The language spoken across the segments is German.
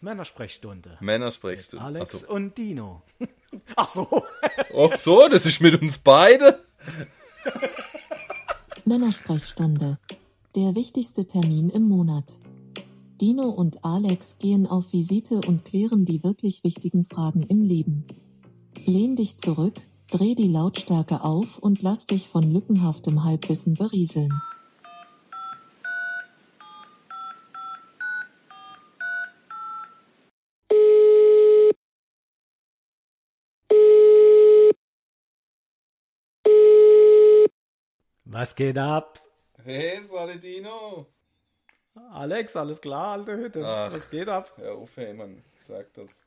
Männersprechstunde. Männersprechstunde. Alex Also, und Dino. Ach so. ach so, das ist mit uns beide. Männersprechstunde. Der wichtigste Termin im Monat. Dino und Alex gehen auf Visite und klären die wirklich wichtigen Fragen im Leben. Lehn dich zurück, dreh die Lautstärke auf und lass dich von lückenhaftem Halbwissen berieseln. Was geht ab? Hey, Saladino. Alex, alles klar, alte Hütte. Ach. Was geht ab? Ja, auf, hey, ich sag das.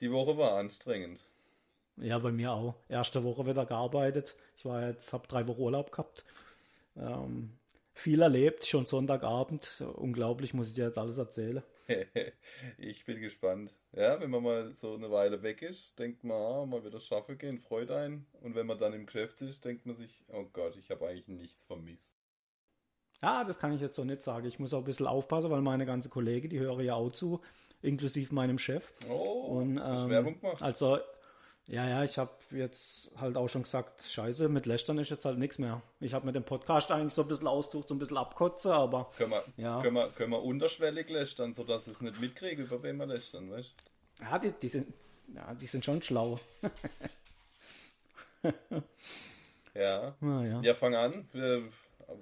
Die Woche war anstrengend. Ja, bei mir auch. Erste Woche wieder gearbeitet. Ich war jetzt, hab drei Wochen Urlaub gehabt. Ähm, viel erlebt, schon Sonntagabend. Unglaublich, muss ich dir jetzt alles erzählen. Ich bin gespannt. Ja, wenn man mal so eine Weile weg ist, denkt man, ah, mal wieder schaffen gehen, freut einen. Und wenn man dann im Geschäft ist, denkt man sich, oh Gott, ich habe eigentlich nichts vermisst. Ja, das kann ich jetzt so nicht sagen. Ich muss auch ein bisschen aufpassen, weil meine ganze Kollegen, die hören ja auch zu, inklusive meinem Chef. Oh, Und, ähm, Werbung gemacht? Also, ja, ja, ich habe jetzt halt auch schon gesagt, scheiße, mit Lästern ist jetzt halt nichts mehr. Ich habe mit dem Podcast eigentlich so ein bisschen austucht, so ein bisschen abkotze, aber Können wir, Ja. können, wir, können wir unterschwellig lästern, sodass ich es nicht mitkriege, über wen wir lästern, weißt ja, die, die, sind, ja, die sind schon schlau. Ja. Naja. Ja, fang an.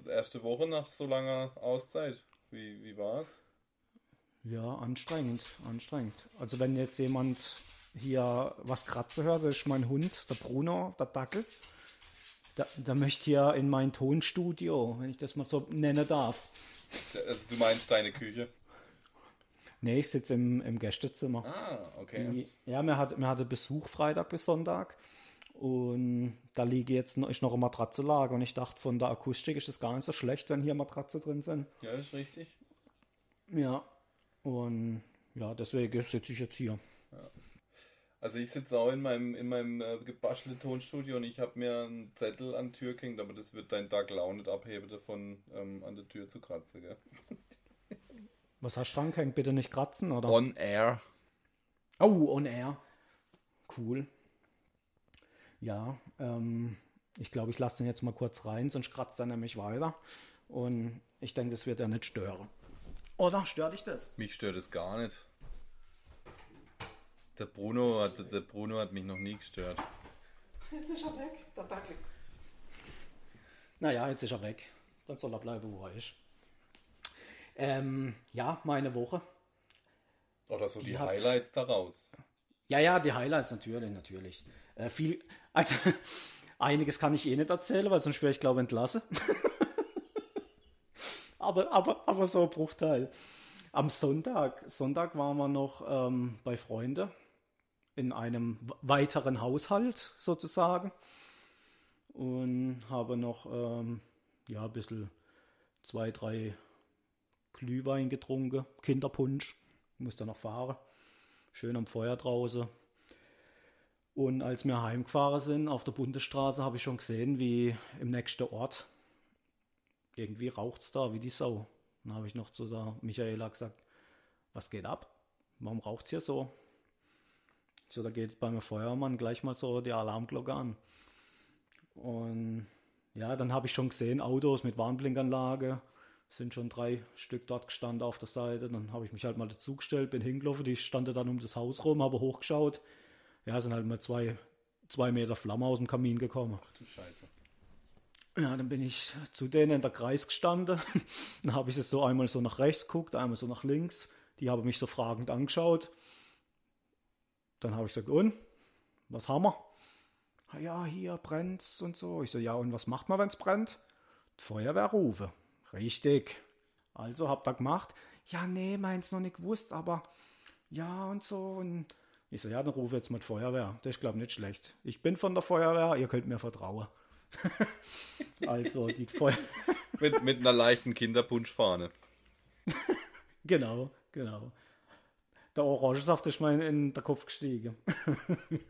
Erste Woche nach so langer Auszeit. Wie, wie war's? Ja, anstrengend, anstrengend. Also wenn jetzt jemand hier was kratzen hört, das ist mein Hund, der Bruno, der Dackel. Der, der möchte hier in mein Tonstudio, wenn ich das mal so nennen darf. Also, du meinst deine Küche? Nee, ich sitze im, im Gästezimmer. Ah, okay. Die, ja, wir hatten, wir hatten Besuch Freitag bis Sonntag. Und da liege jetzt noch, ist noch eine Matratze lag. Und ich dachte, von der Akustik ist es gar nicht so schlecht, wenn hier Matratze drin sind. Ja, ist richtig. Ja. Und ja, deswegen sitze ich jetzt hier. Also ich sitze auch in meinem, in meinem äh, gebastelten Tonstudio und ich habe mir einen Zettel an die Tür gehängt, aber das wird dein Tag auch nicht abheben davon, ähm, an der Tür zu kratzen, gell? Was hast du dran gehängt? Bitte nicht kratzen, oder? On air. Oh, on air. Cool. Ja, ähm, ich glaube, ich lasse den jetzt mal kurz rein, sonst kratzt er nämlich weiter. Und ich denke, das wird er nicht stören. Oder stört dich das? Mich stört es gar nicht. Der Bruno hat, der Bruno hat mich noch nie gestört. Jetzt ist er weg, der Dackel. Naja, jetzt ist er weg. Dann soll er bleiben, wo er ist. Ähm, ja, meine Woche. Oder so die, Die hat- Highlights daraus. Ja, ja, die Highlights natürlich, natürlich. Äh, viel, also einiges kann ich eh nicht erzählen, weil sonst wäre ich glaube entlassen. aber, aber, aber so ein Bruchteil. Am Sonntag, Sonntag waren wir noch ähm, bei Freunden in einem weiteren Haushalt sozusagen und habe noch ähm, ja ein bisschen zwei, drei Glühwein getrunken, Kinderpunsch, muss dann noch fahren schön am Feuer draußen. Und als wir heimgefahren sind auf der Bundesstraße, habe ich schon gesehen, wie im nächsten Ort irgendwie raucht es da wie die Sau. Dann habe ich noch zu der Michaela gesagt, was geht ab? Warum raucht es hier so? So, da geht beim Feuermann gleich mal so die Alarmglocke an. Und ja, dann habe ich schon gesehen, Autos mit Warnblinkanlage, sind schon drei Stück dort gestanden auf der Seite. Dann habe ich mich halt mal dazugestellt, bin hingelaufen, die standen dann um das Haus rum, habe hochgeschaut. Ja, sind halt mal zwei, zwei Meter Flamme aus dem Kamin gekommen. Ach du Scheiße. Ja, dann bin ich zu denen in der Kreis gestanden. dann habe ich es so einmal so nach rechts geguckt, einmal so nach links. Die haben mich so fragend angeschaut. Dann habe ich gesagt, und? Was haben wir? "Ah Ja, hier brennt's und so. Ich so, ja, und was macht man, wenn's brennt? Feuerwehr rufe. Richtig. Also habt ihr gemacht? Ja, nee, meins noch nicht gewusst, aber ja und so. Und ich so, ja, dann rufe jetzt mal die Feuerwehr. Das ist, glaube ich, nicht schlecht. Ich bin von der Feuerwehr, ihr könnt mir vertrauen. also, die Feuerwehr. Mit, mit einer leichten Kinderpunschfahne. Genau, genau. Der Orangensaft ist mir in den Kopf gestiegen.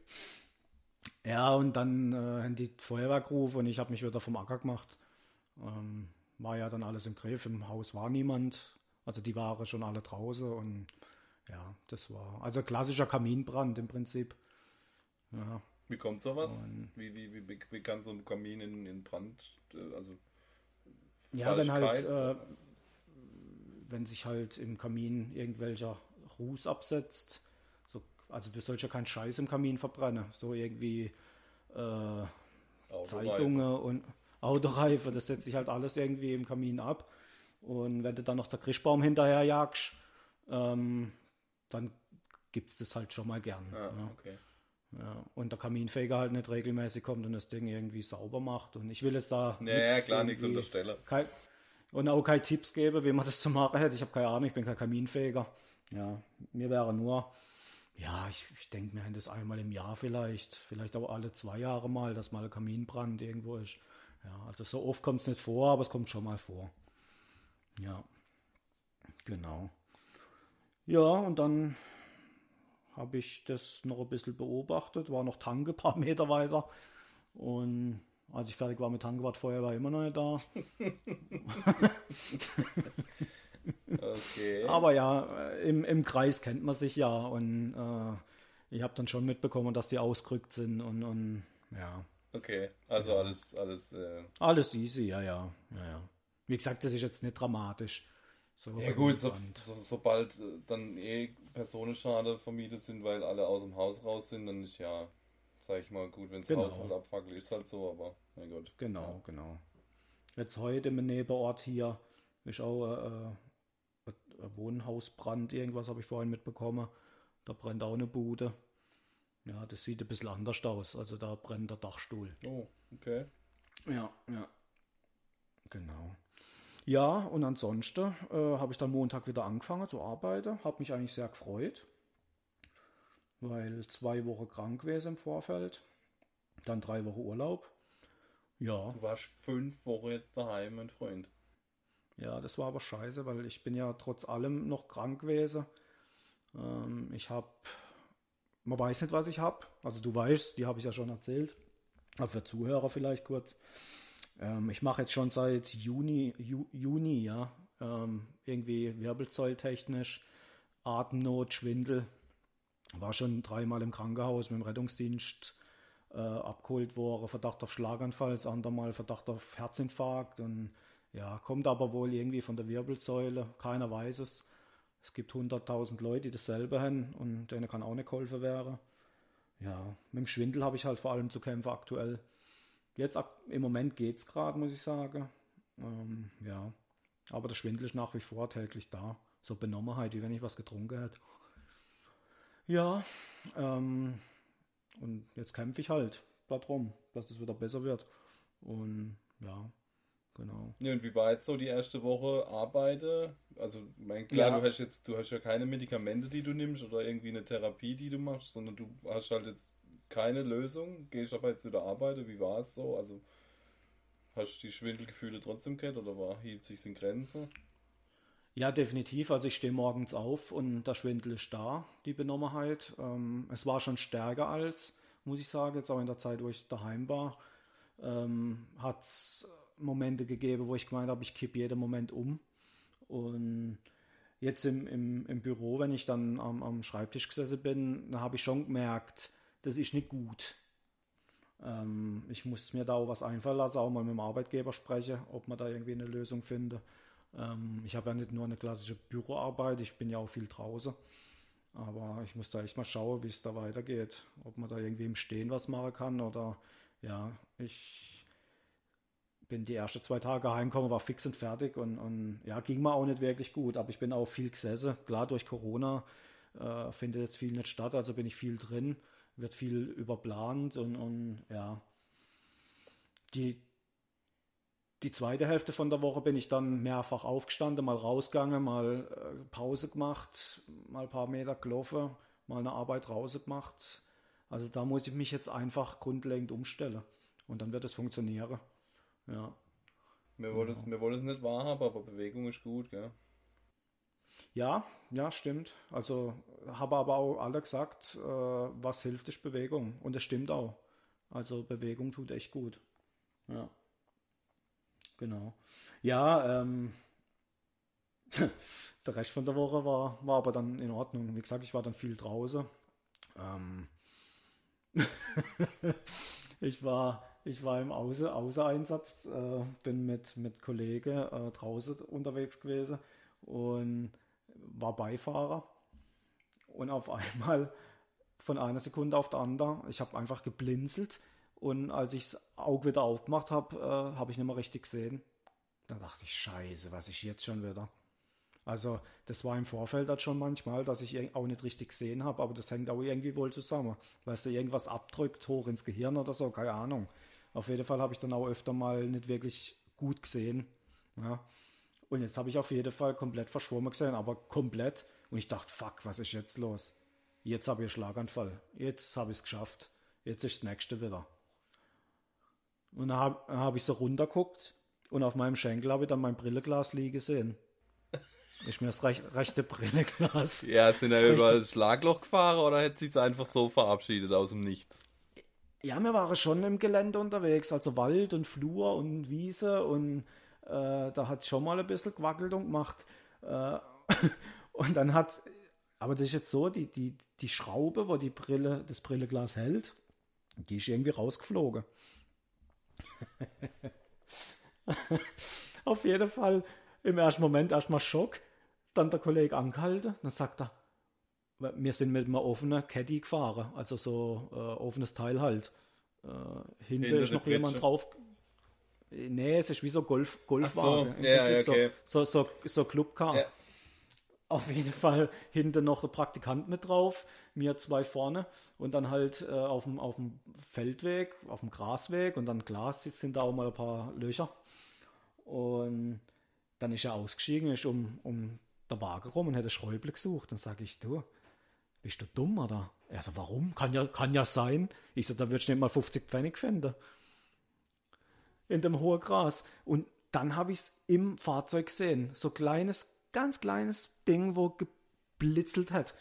ja, und dann äh, haben die Feuerwehr gerufen und ich habe mich wieder vom Acker gemacht. Ähm, war ja dann alles im Griff, im Haus war niemand. Also die waren schon alle draußen und ja, das war also klassischer Kaminbrand im Prinzip. Ja. Wie kommt sowas? Und- Wie, wie, wie, wie, kann so ein Kamin in, in Brand, äh, also Ja, wenn halt, äh, wenn sich halt im Kamin irgendwelcher Ruß absetzt, so, also du sollst ja keinen Scheiß im Kamin verbrennen, so irgendwie äh? Zeitungen und Autoreife, das setzt sich halt alles irgendwie im Kamin ab. Und wenn du dann noch der Christbaum hinterher jagst, ähm, dann gibt es das halt schon mal gern. Ah, ja. okay. Ja. Und der Kaminfeger halt nicht regelmäßig kommt und das Ding irgendwie sauber macht. Und ich will jetzt da. Ja, ja, klar, nichts unterstellen. kein, und auch keine Tipps gebe, wie man das zu machen hätte. Ich habe keine Ahnung, ich bin kein Kaminfeger. Ja, mir wäre nur, ja, ich, ich denke mir das einmal im Jahr vielleicht, vielleicht auch alle zwei Jahre mal, dass mal ein Kaminbrand irgendwo ist. Ja, also so oft kommt es nicht vor, aber es kommt schon mal vor. Ja, genau. Ja, und dann habe ich das noch ein bisschen beobachtet, war noch Tanke ein paar Meter weiter. Und als ich fertig war mit Tanke, war die Feuerwehr immer noch nicht da. Okay. Aber ja, äh, im, im Kreis kennt man sich ja und äh, ich habe dann schon mitbekommen, dass die ausgerückt sind und, und ja, okay. Also alles, alles, äh, alles easy, ja, ja, ja, ja. Wie gesagt, das ist jetzt nicht dramatisch. So ja gut, so, so, sobald äh, dann eh Personenschade vermietet sind, weil alle aus dem Haus raus sind, dann ist ja, sag ich mal, gut, wenn das Genau. Haus halt abfackelt, ist halt so, aber na gut. Genau, genau. Jetzt heute im Nebenort hier ist auch äh, äh, Wohnhausbrand, irgendwas habe ich vorhin mitbekommen. Da brennt auch eine Bude. Ja, das sieht ein bisschen anders aus. Also da brennt der Dachstuhl. Oh, okay. Ja, ja. Genau. Ja, und ansonsten äh, habe ich dann Montag wieder angefangen zu arbeiten. Habe mich eigentlich sehr gefreut, weil zwei Wochen krank gewesen im Vorfeld. Dann drei Wochen Urlaub. Ja, Du warst fünf Wochen jetzt daheim, mein Freund. Ja, das war aber scheiße, weil ich bin ja trotz allem noch krank gewesen. Ähm, ich habe, man weiß nicht, was ich habe. Also du weißt, die habe ich ja schon erzählt. Aber für Zuhörer vielleicht kurz. Ähm, ich mache jetzt schon seit Juni, Ju, Juni, ja, ähm, irgendwie wirbelsäultechnisch, Atemnot, Schwindel. War schon dreimal im Krankenhaus mit dem Rettungsdienst äh, abgeholt worden, Verdacht auf Schlaganfall, das andere Mal Verdacht auf Herzinfarkt und ja, kommt aber wohl irgendwie von der Wirbelsäule, keiner weiß es. Es gibt 100.000 Leute, die dasselbe haben und denen kann auch nicht geholfen werden. Ja, mit dem Schwindel habe ich halt vor allem zu kämpfen aktuell. Jetzt im Moment geht es gerade, muss ich sagen. Ähm, ja, aber der Schwindel ist nach wie vor täglich da. So Benommenheit, wie wenn ich was getrunken hätte. Ja, ähm, und jetzt kämpfe ich halt darum, dass es wieder besser wird. Und ja, genau. Ja, und wie war jetzt so die erste Woche Arbeite? Also, mein, klar, Ja. du hast jetzt, du hast ja keine Medikamente, die du nimmst oder irgendwie eine Therapie, die du machst, sondern du hast halt jetzt keine Lösung, gehst aber jetzt wieder arbeiten. Wie war es so? Also, hast du die Schwindelgefühle trotzdem gehabt oder war, hielt sich in Grenzen? Ja, definitiv. Also ich stehe morgens auf und der Schwindel ist da, die Benommenheit. Ähm, es war schon stärker als, muss ich sagen, jetzt auch in der Zeit, wo ich daheim war, ähm, hat es Momente gegeben, wo ich gemeint habe, ich kippe jeden Moment um. Und jetzt im, im, im Büro, wenn ich dann am, am Schreibtisch gesessen bin, da habe ich schon gemerkt, das ist nicht gut. Ähm, ich muss mir da auch was einfallen lassen, auch mal mit dem Arbeitgeber sprechen, ob man da irgendwie eine Lösung findet. Ähm, ich habe ja nicht nur eine klassische Büroarbeit, ich bin ja auch viel draußen. Aber ich muss da echt mal schauen, wie es da weitergeht. Ob man da irgendwie im Stehen was machen kann oder ja, ich bin die ersten zwei Tage heimgekommen, war fix und fertig und, und ja, ging mir auch nicht wirklich gut. Aber ich bin auch viel gesessen. Klar, durch Corona äh, findet jetzt viel nicht statt, also bin ich viel drin, wird viel überplant und, und ja, die, die zweite Hälfte von der Woche bin ich dann mehrfach aufgestanden, mal rausgegangen, mal äh, Pause gemacht, mal ein paar Meter gelaufen, mal eine Arbeit raus gemacht. Also da muss ich mich jetzt einfach grundlegend umstellen und dann wird es funktionieren. Ja. Wir wollen es wir wollen es nicht wahrhaben, aber Bewegung ist gut, gell? Ja, ja, stimmt. Also habe aber auch alle gesagt, äh, was hilft, ist Bewegung. Und das stimmt auch. Also Bewegung tut echt gut. Ja. Genau. Ja, ähm, der Rest von der Woche war, war aber dann in Ordnung. Wie gesagt, ich war dann viel draußen. Ähm ich war ich war im Außer Außereinsatz, äh, bin mit, mit Kollegen äh, draußen unterwegs gewesen und war Beifahrer. Und auf einmal von einer Sekunde auf die andere, ich habe einfach geblinzelt und als ich das Auge wieder aufgemacht habe, äh, habe ich nicht mehr richtig gesehen. Da dachte ich, scheiße, was ist jetzt schon wieder? Also das war im Vorfeld halt schon manchmal, dass ich auch nicht richtig gesehen habe, aber das hängt auch irgendwie wohl zusammen. Weißt du, irgendwas abdrückt, hoch ins Gehirn oder so, keine Ahnung. Auf jeden Fall habe ich dann auch öfter mal nicht wirklich gut gesehen. Ja. Und jetzt habe ich auf jeden Fall komplett verschwommen gesehen, aber komplett. Und ich dachte, fuck, was ist jetzt los? Jetzt habe ich einen Schlaganfall. Jetzt habe ich es geschafft. Jetzt ist das nächste wieder. Und dann habe hab ich so runterguckt und auf meinem Schenkel habe ich dann mein Brilleglas liegen gesehen. Ist mir das rech rechte Brilleglas. Ja, sind er über das Schlagloch gefahren oder hätte sich einfach so verabschiedet aus dem Nichts? Ja, wir waren schon im Gelände unterwegs, also Wald und Flur und Wiese und äh, da hat schon mal ein bisschen gewackelt und gemacht. Äh, und dann hat, aber das ist jetzt so, die, die, die Schraube, wo die Brille, das Brilleglas hält, die ist irgendwie rausgeflogen. Auf jeden Fall im ersten Moment erstmal Schock, dann der Kollege angehalten, dann sagt er, wir sind mit einem offenen Caddy gefahren, also so äh, offenes Teil halt. Äh, hinter Hinter ist noch jemand drauf. Nee, es ist wie so Golf, Golfwagen. So, ja, ja, okay. so, so, so, so Clubcar. Ja. Auf jeden Fall hinten noch der Praktikant mit drauf, mir zwei vorne und dann halt äh, auf, dem, auf dem Feldweg, auf dem Grasweg und dann Glas sind da auch mal ein paar Löcher. Und dann ist er ausgestiegen, ist um, um der Wagen rum und hätte Schräuble gesucht. Dann sage ich, du, bist du dumm, oder? Er so, warum? Kann ja, kann ja sein. Ich so, da würdest du nicht mal 50 Pfennig finden. In dem hohen Gras. Und dann habe ich es im Fahrzeug gesehen. So kleines, ganz kleines Ding, wo geblitzelt hat.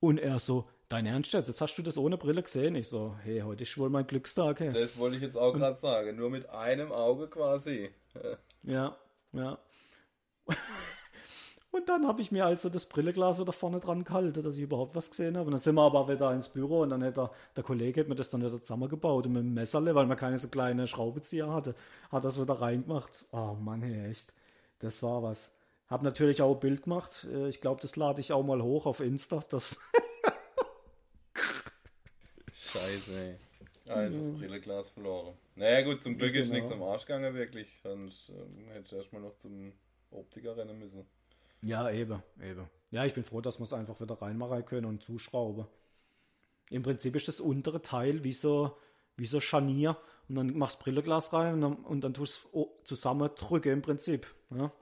Und er so, dein Ernst jetzt? Jetzt hast du das ohne Brille gesehen? Ich so, hey, heute ist wohl mein Glückstag. Hey. Das wollte ich jetzt auch gerade sagen. Nur mit einem Auge quasi. ja, ja. Und dann habe ich mir also das Brilleglas wieder vorne dran gehalten, dass ich überhaupt was gesehen habe. Und dann sind wir aber wieder ins Büro und dann hat der, der Kollege hat mir das dann wieder zusammengebaut und mit dem Messerle, weil man keine so kleine Schraubezieher hatte, hat das wieder reingemacht. Oh Mann, hey, echt. Das war was. Hab natürlich auch ein Bild gemacht. Äh, ich glaube, das lade ich auch mal hoch auf Insta. Das Scheiße, ey. Ah, ist das Brilleglas verloren. Naja, gut, zum Glück ist genau. nichts am Arsch gegangen, wirklich. Sonst ähm, hätte ich erstmal noch zum Optiker rennen müssen. Ja, eben, eben. Ja, ich bin froh, dass wir es einfach wieder reinmachen können und zuschrauben. Im Prinzip ist das untere Teil wie so, wie so Scharnier und dann machst du Brilleglas rein und dann, und dann tust du es zusammendrücken im Prinzip. Ja.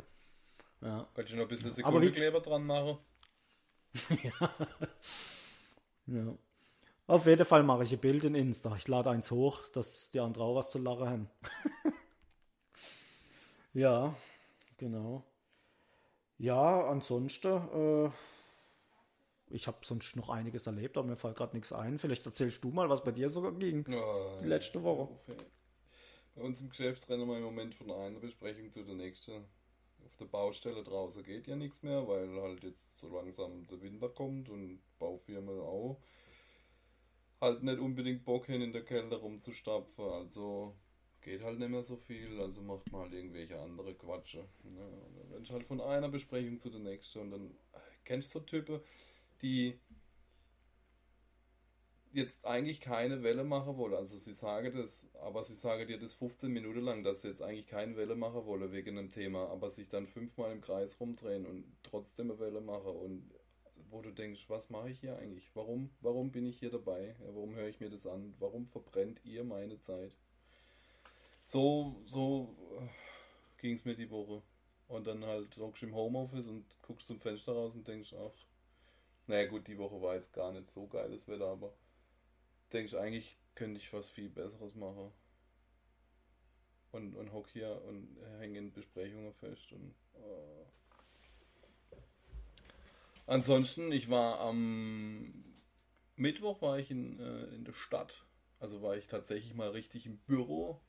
Ja. Kannst du noch ein bisschen Sekundenkleber dran machen? ja. ja. Auf jeden Fall mache ich ein Bild in Insta. Ich lade eins hoch, dass die anderen auch was zu lachen haben. ja, genau. Ja, ansonsten, äh, ich habe sonst noch einiges erlebt, aber mir fällt gerade nichts ein. Vielleicht erzählst du mal, was bei dir sogar ging. Oh, die letzte Woche. Bei uns im Geschäft rennen wir im Moment von einer Besprechung zu der nächsten. Auf der Baustelle draußen geht ja nichts mehr, weil halt jetzt so langsam der Winter kommt und Baufirmen auch halt nicht unbedingt Bock hin in der Kälte rumzustapfen. Also geht halt nicht mehr so viel, also macht man halt irgendwelche andere Quatsche. Ne? Wenn ich halt von einer Besprechung zu der nächsten und dann kennst du so Typen, die jetzt eigentlich keine Welle machen wollen. Also sie sagen das, aber sie sagen dir das 15 Minuten lang, dass sie jetzt eigentlich keine Welle machen wollen wegen einem Thema, aber sich dann fünfmal im Kreis rumdrehen und trotzdem eine Welle machen und wo du denkst, was mache ich hier eigentlich? Warum, warum bin ich hier dabei? Warum höre ich mir das an? Warum verbrennt ihr meine Zeit? So, so äh, ging es mir die Woche. Und dann halt hockst du im Homeoffice und guckst zum Fenster raus und denkst, ach, naja gut, die Woche war jetzt gar nicht so geiles Wetter, aber denkst eigentlich könnte ich was viel Besseres machen. Und, und hock hier und hänge in Besprechungen fest und oh. Ansonsten, ich war am Mittwoch war ich in, äh, in der Stadt. Also war ich tatsächlich mal richtig im Büro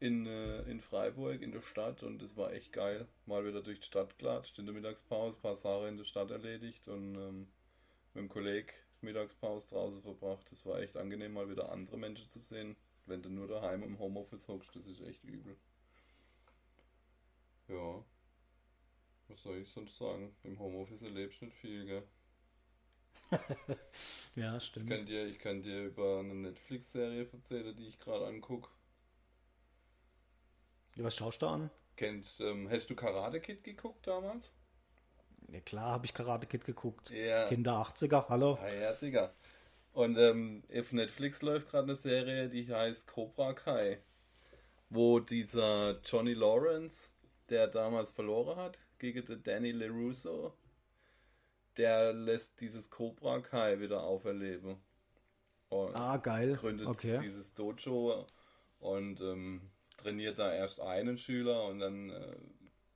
in, äh, in Freiburg, in der Stadt und es war echt geil. Mal wieder durch die Stadt klatscht, in der Mittagspause, ein paar Sachen in der Stadt erledigt und ähm, mit dem Kollegen Mittagspause draußen verbracht. Es war echt angenehm, mal wieder andere Menschen zu sehen. Wenn du nur daheim im Homeoffice hockst, das ist echt übel. Ja. Was soll ich sonst sagen? Im Homeoffice erlebst du nicht viel, gell? ja, Ich stimmt. kann dir, ich kann dir über eine Netflix-Serie erzählen, die ich gerade angucke. Was schaust du an? Kennst, ähm, hast du Karate Kid geguckt damals? Ja, klar habe ich Karate Kid geguckt. Ja. Kinder 80er, hallo. Ah ja, Digga. Und ähm, auf Netflix läuft gerade eine Serie, die heißt Cobra Kai. Wo dieser Johnny Lawrence, der damals verloren hat, gegen den Danny LaRusso, der lässt dieses Cobra Kai wieder auferleben. Und Ah, geil. gründet Okay. dieses Dojo und ähm, trainiert da erst einen Schüler und dann äh,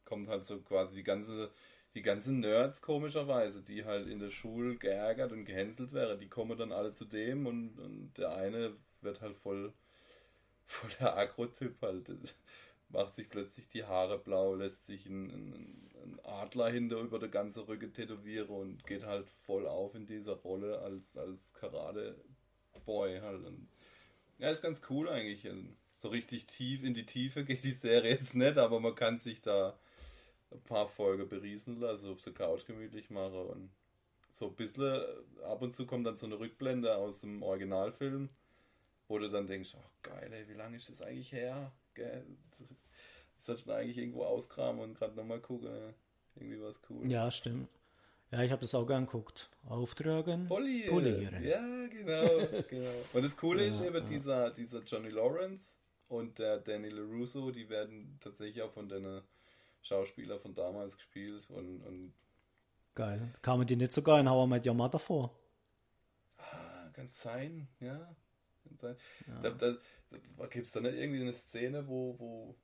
kommt halt so quasi die ganze die ganzen Nerds komischerweise, die halt in der Schule geärgert und gehänselt wären, die kommen dann alle zu dem und, und der eine wird halt voll voll der Agro-Typ halt macht sich plötzlich die Haare blau, lässt sich einen Adler hinter über der ganze Rücken tätowieren und geht halt voll auf in dieser Rolle als, als Karate-Boy halt. Und ja, ist ganz cool eigentlich. Also, So richtig tief in die Tiefe geht die Serie jetzt nicht, aber man kann sich da ein paar Folgen berieseln lassen, auf der Couch gemütlich machen und so ein bisschen, ab und zu kommt dann so eine Rückblende aus dem Originalfilm, wo du dann denkst, ach geil, ey, wie lange ist das eigentlich her? Gell? Das sollst du eigentlich irgendwo auskramen und gerade nochmal gucken. ne? Irgendwie was cool. Ja, stimmt. Ja, ich habe das auch gern geguckt. Auftragen, Polieren. polieren. Ja, genau, genau. Und das Coole ist Ja, eben, ja. dieser, dieser Johnny Lawrence und der Danny LaRusso, die werden tatsächlich auch von den Schauspieler von damals gespielt und, und Geil. Kamen die nicht sogar in How I Met Your Mother vor? ah, kann sein, ja. Kann sein. Da, da, da gibt es da nicht irgendwie eine Szene, wo, wo,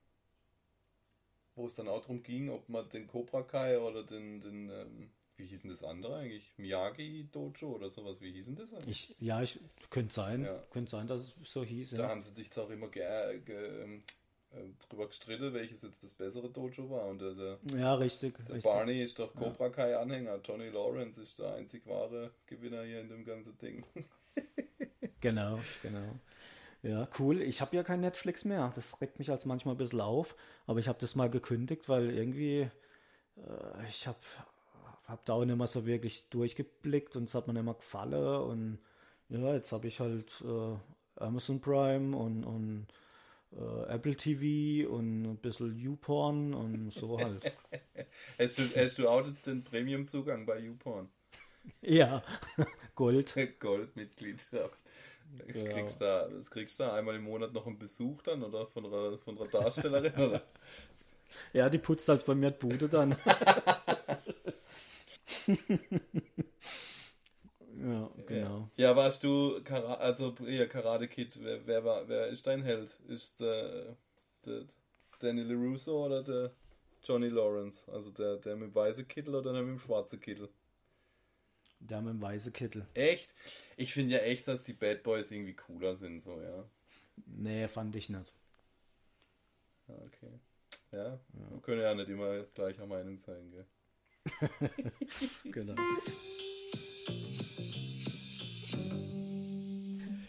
wo es dann auch darum ging, ob man den Cobra Kai oder den, den ähm, wie hieß denn das andere eigentlich? Miyagi Dojo oder sowas, wie hieß denn das eigentlich? Ich, ja, ich könnte sein. Ja. Könnte sein, dass es so hieß. Da Ja. haben sie dich doch immer ge ge ähm, äh, drüber gestritten, welches jetzt das bessere Dojo war. Und der, der, ja, richtig. der richtig. Barney ist doch Cobra Kai Anhänger. Johnny Lawrence ist der einzig wahre Gewinner hier in dem ganzen Ding. Genau, genau. Ja, cool. Ich habe ja kein Netflix mehr. Das regt mich als manchmal ein bisschen auf. Aber ich habe das mal gekündigt, weil irgendwie äh, ich habe hab da auch nicht mehr so wirklich durchgeblickt und es hat mir nicht mehr gefallen. Und ja, jetzt habe ich halt äh, Amazon Prime und, und äh, Apple TV und ein bisschen YouPorn und so halt. Hast du, hast du auch den Premium-Zugang bei YouPorn? ja, Gold. Goldmitgliedschaft. Genau. Kriegst da, das kriegst du da einmal im Monat noch einen Besuch dann, oder? Von einer, von einer Darstellerin, oder? Ja, die putzt als bei mir die Bude dann. ja, genau. Ja, warst du, Kara also ja, Karate Kid, wer, wer, war, wer ist dein Held? Ist der, der Danny LaRusso oder der Johnny Lawrence? Also der, der mit dem weißen Kittel oder der mit dem schwarzen Kittel? Der mit dem weißen Kittel. Echt? Ich finde ja echt, dass die Bad Boys irgendwie cooler sind, so, ja. Nee, fand ich nicht. Ja, okay. Ja, wir können ja nicht immer gleicher Meinung sein, gell? Genau.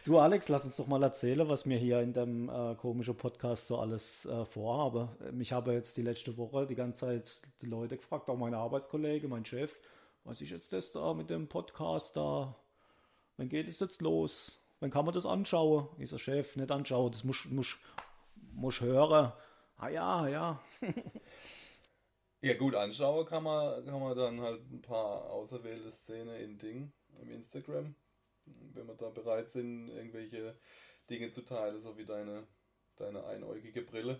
Du Alex, lass uns doch mal erzählen, was mir hier in dem äh, komischen Podcast so alles äh, vorhabe. Ich habe jetzt die letzte Woche die ganze Zeit die Leute gefragt, auch meine Arbeitskollege, mein Chef, was ist jetzt das da mit dem Podcast da? Wann geht es jetzt los? Wann kann man das anschauen? Ich so, Chef, nicht anschauen, das muss, muss, muss hören. Ah ja, ja. Ja gut, anschauen kann man, kann man dann halt ein paar auserwählte Szenen in Ding im Instagram, wenn wir da bereit sind, irgendwelche Dinge zu teilen, so wie deine, deine einäugige Brille.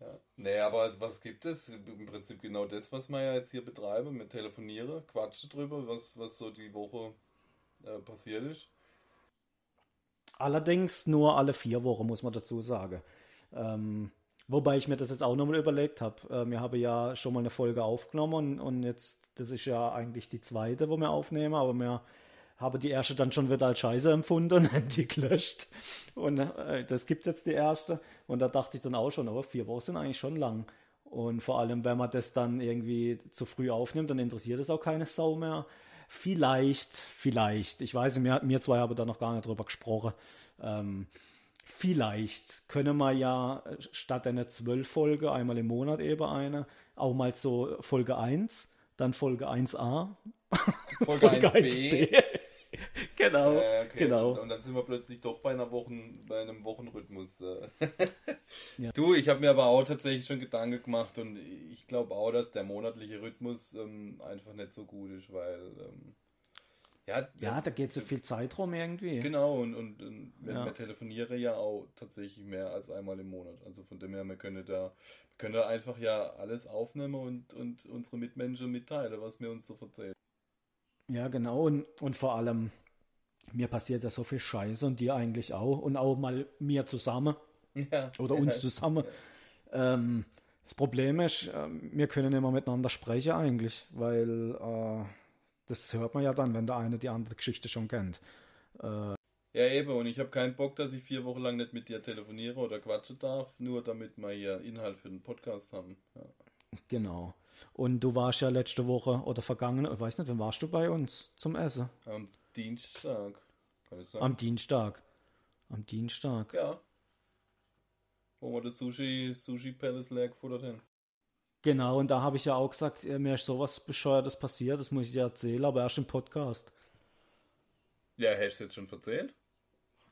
Ja. Nee, aber was gibt es? Im Prinzip genau das, was wir ja jetzt hier betreiben, mit Telefonieren, quatschen drüber, was, was so die Woche äh, passiert ist. Allerdings nur alle vier Wochen, muss man dazu sagen. Ähm, wobei ich mir das jetzt auch nochmal überlegt habe. Äh, wir haben ja schon mal eine Folge aufgenommen und, und jetzt, das ist ja eigentlich die zweite, wo wir aufnehmen, aber wir habe die erste dann schon wieder als Scheiße empfunden und habe die gelöscht. Und äh, das gibt jetzt die erste. Und da dachte ich dann auch schon, aber vier Wochen sind eigentlich schon lang. Und vor allem, wenn man das dann irgendwie zu früh aufnimmt, dann interessiert es auch keine Sau mehr. Vielleicht, vielleicht, ich weiß, mir, mir zwei haben da noch gar nicht drüber gesprochen. Ähm, vielleicht können wir ja statt einer zwölf Folge einmal im Monat eben eine, auch mal so Folge 1, dann Folge 1a, Folge, Folge 1b. 1b. genau, Äh, okay. genau. Und, und dann sind wir plötzlich doch bei einer Wochen, bei einem Wochenrhythmus. äh. Ja. Du, ich habe mir aber auch tatsächlich schon Gedanken gemacht und ich glaube auch, dass der monatliche Rhythmus ähm, einfach nicht so gut ist, weil ähm, ja, Ja, da geht so viel Zeit rum irgendwie. Genau, und, und, und Ja. wir telefonieren ja auch tatsächlich mehr als einmal im Monat. Also von dem her, wir können da, wir können da einfach ja alles aufnehmen und, und unsere Mitmenschen mitteilen, was wir uns so erzählen. Ja, genau. Und, und vor allem, mir passiert ja so viel Scheiße und dir eigentlich auch. Und auch mal mir zusammen Ja. oder uns zusammen. Ähm, das Problem ist, ähm, wir können immer miteinander sprechen eigentlich, weil äh, das hört man ja dann, wenn der eine die andere Geschichte schon kennt. Ja, eben, und ich habe keinen Bock, dass ich vier Wochen lang nicht mit dir telefoniere oder quatschen darf, nur damit wir hier Inhalt für den Podcast haben. Ja. Genau. Und du warst ja letzte Woche oder vergangene, ich weiß nicht, wann warst du bei uns zum Essen? Am Dienstag, kann ich sagen. Am Dienstag. Am Dienstag. ja. Wo wir das Sushi, Sushi Palace leer gefuttert haben. Genau, und da habe ich ja auch gesagt, äh, mir ist sowas Bescheuertes passiert, das muss ich dir erzählen, aber erst im Podcast. Ja, hast du jetzt schon erzählt?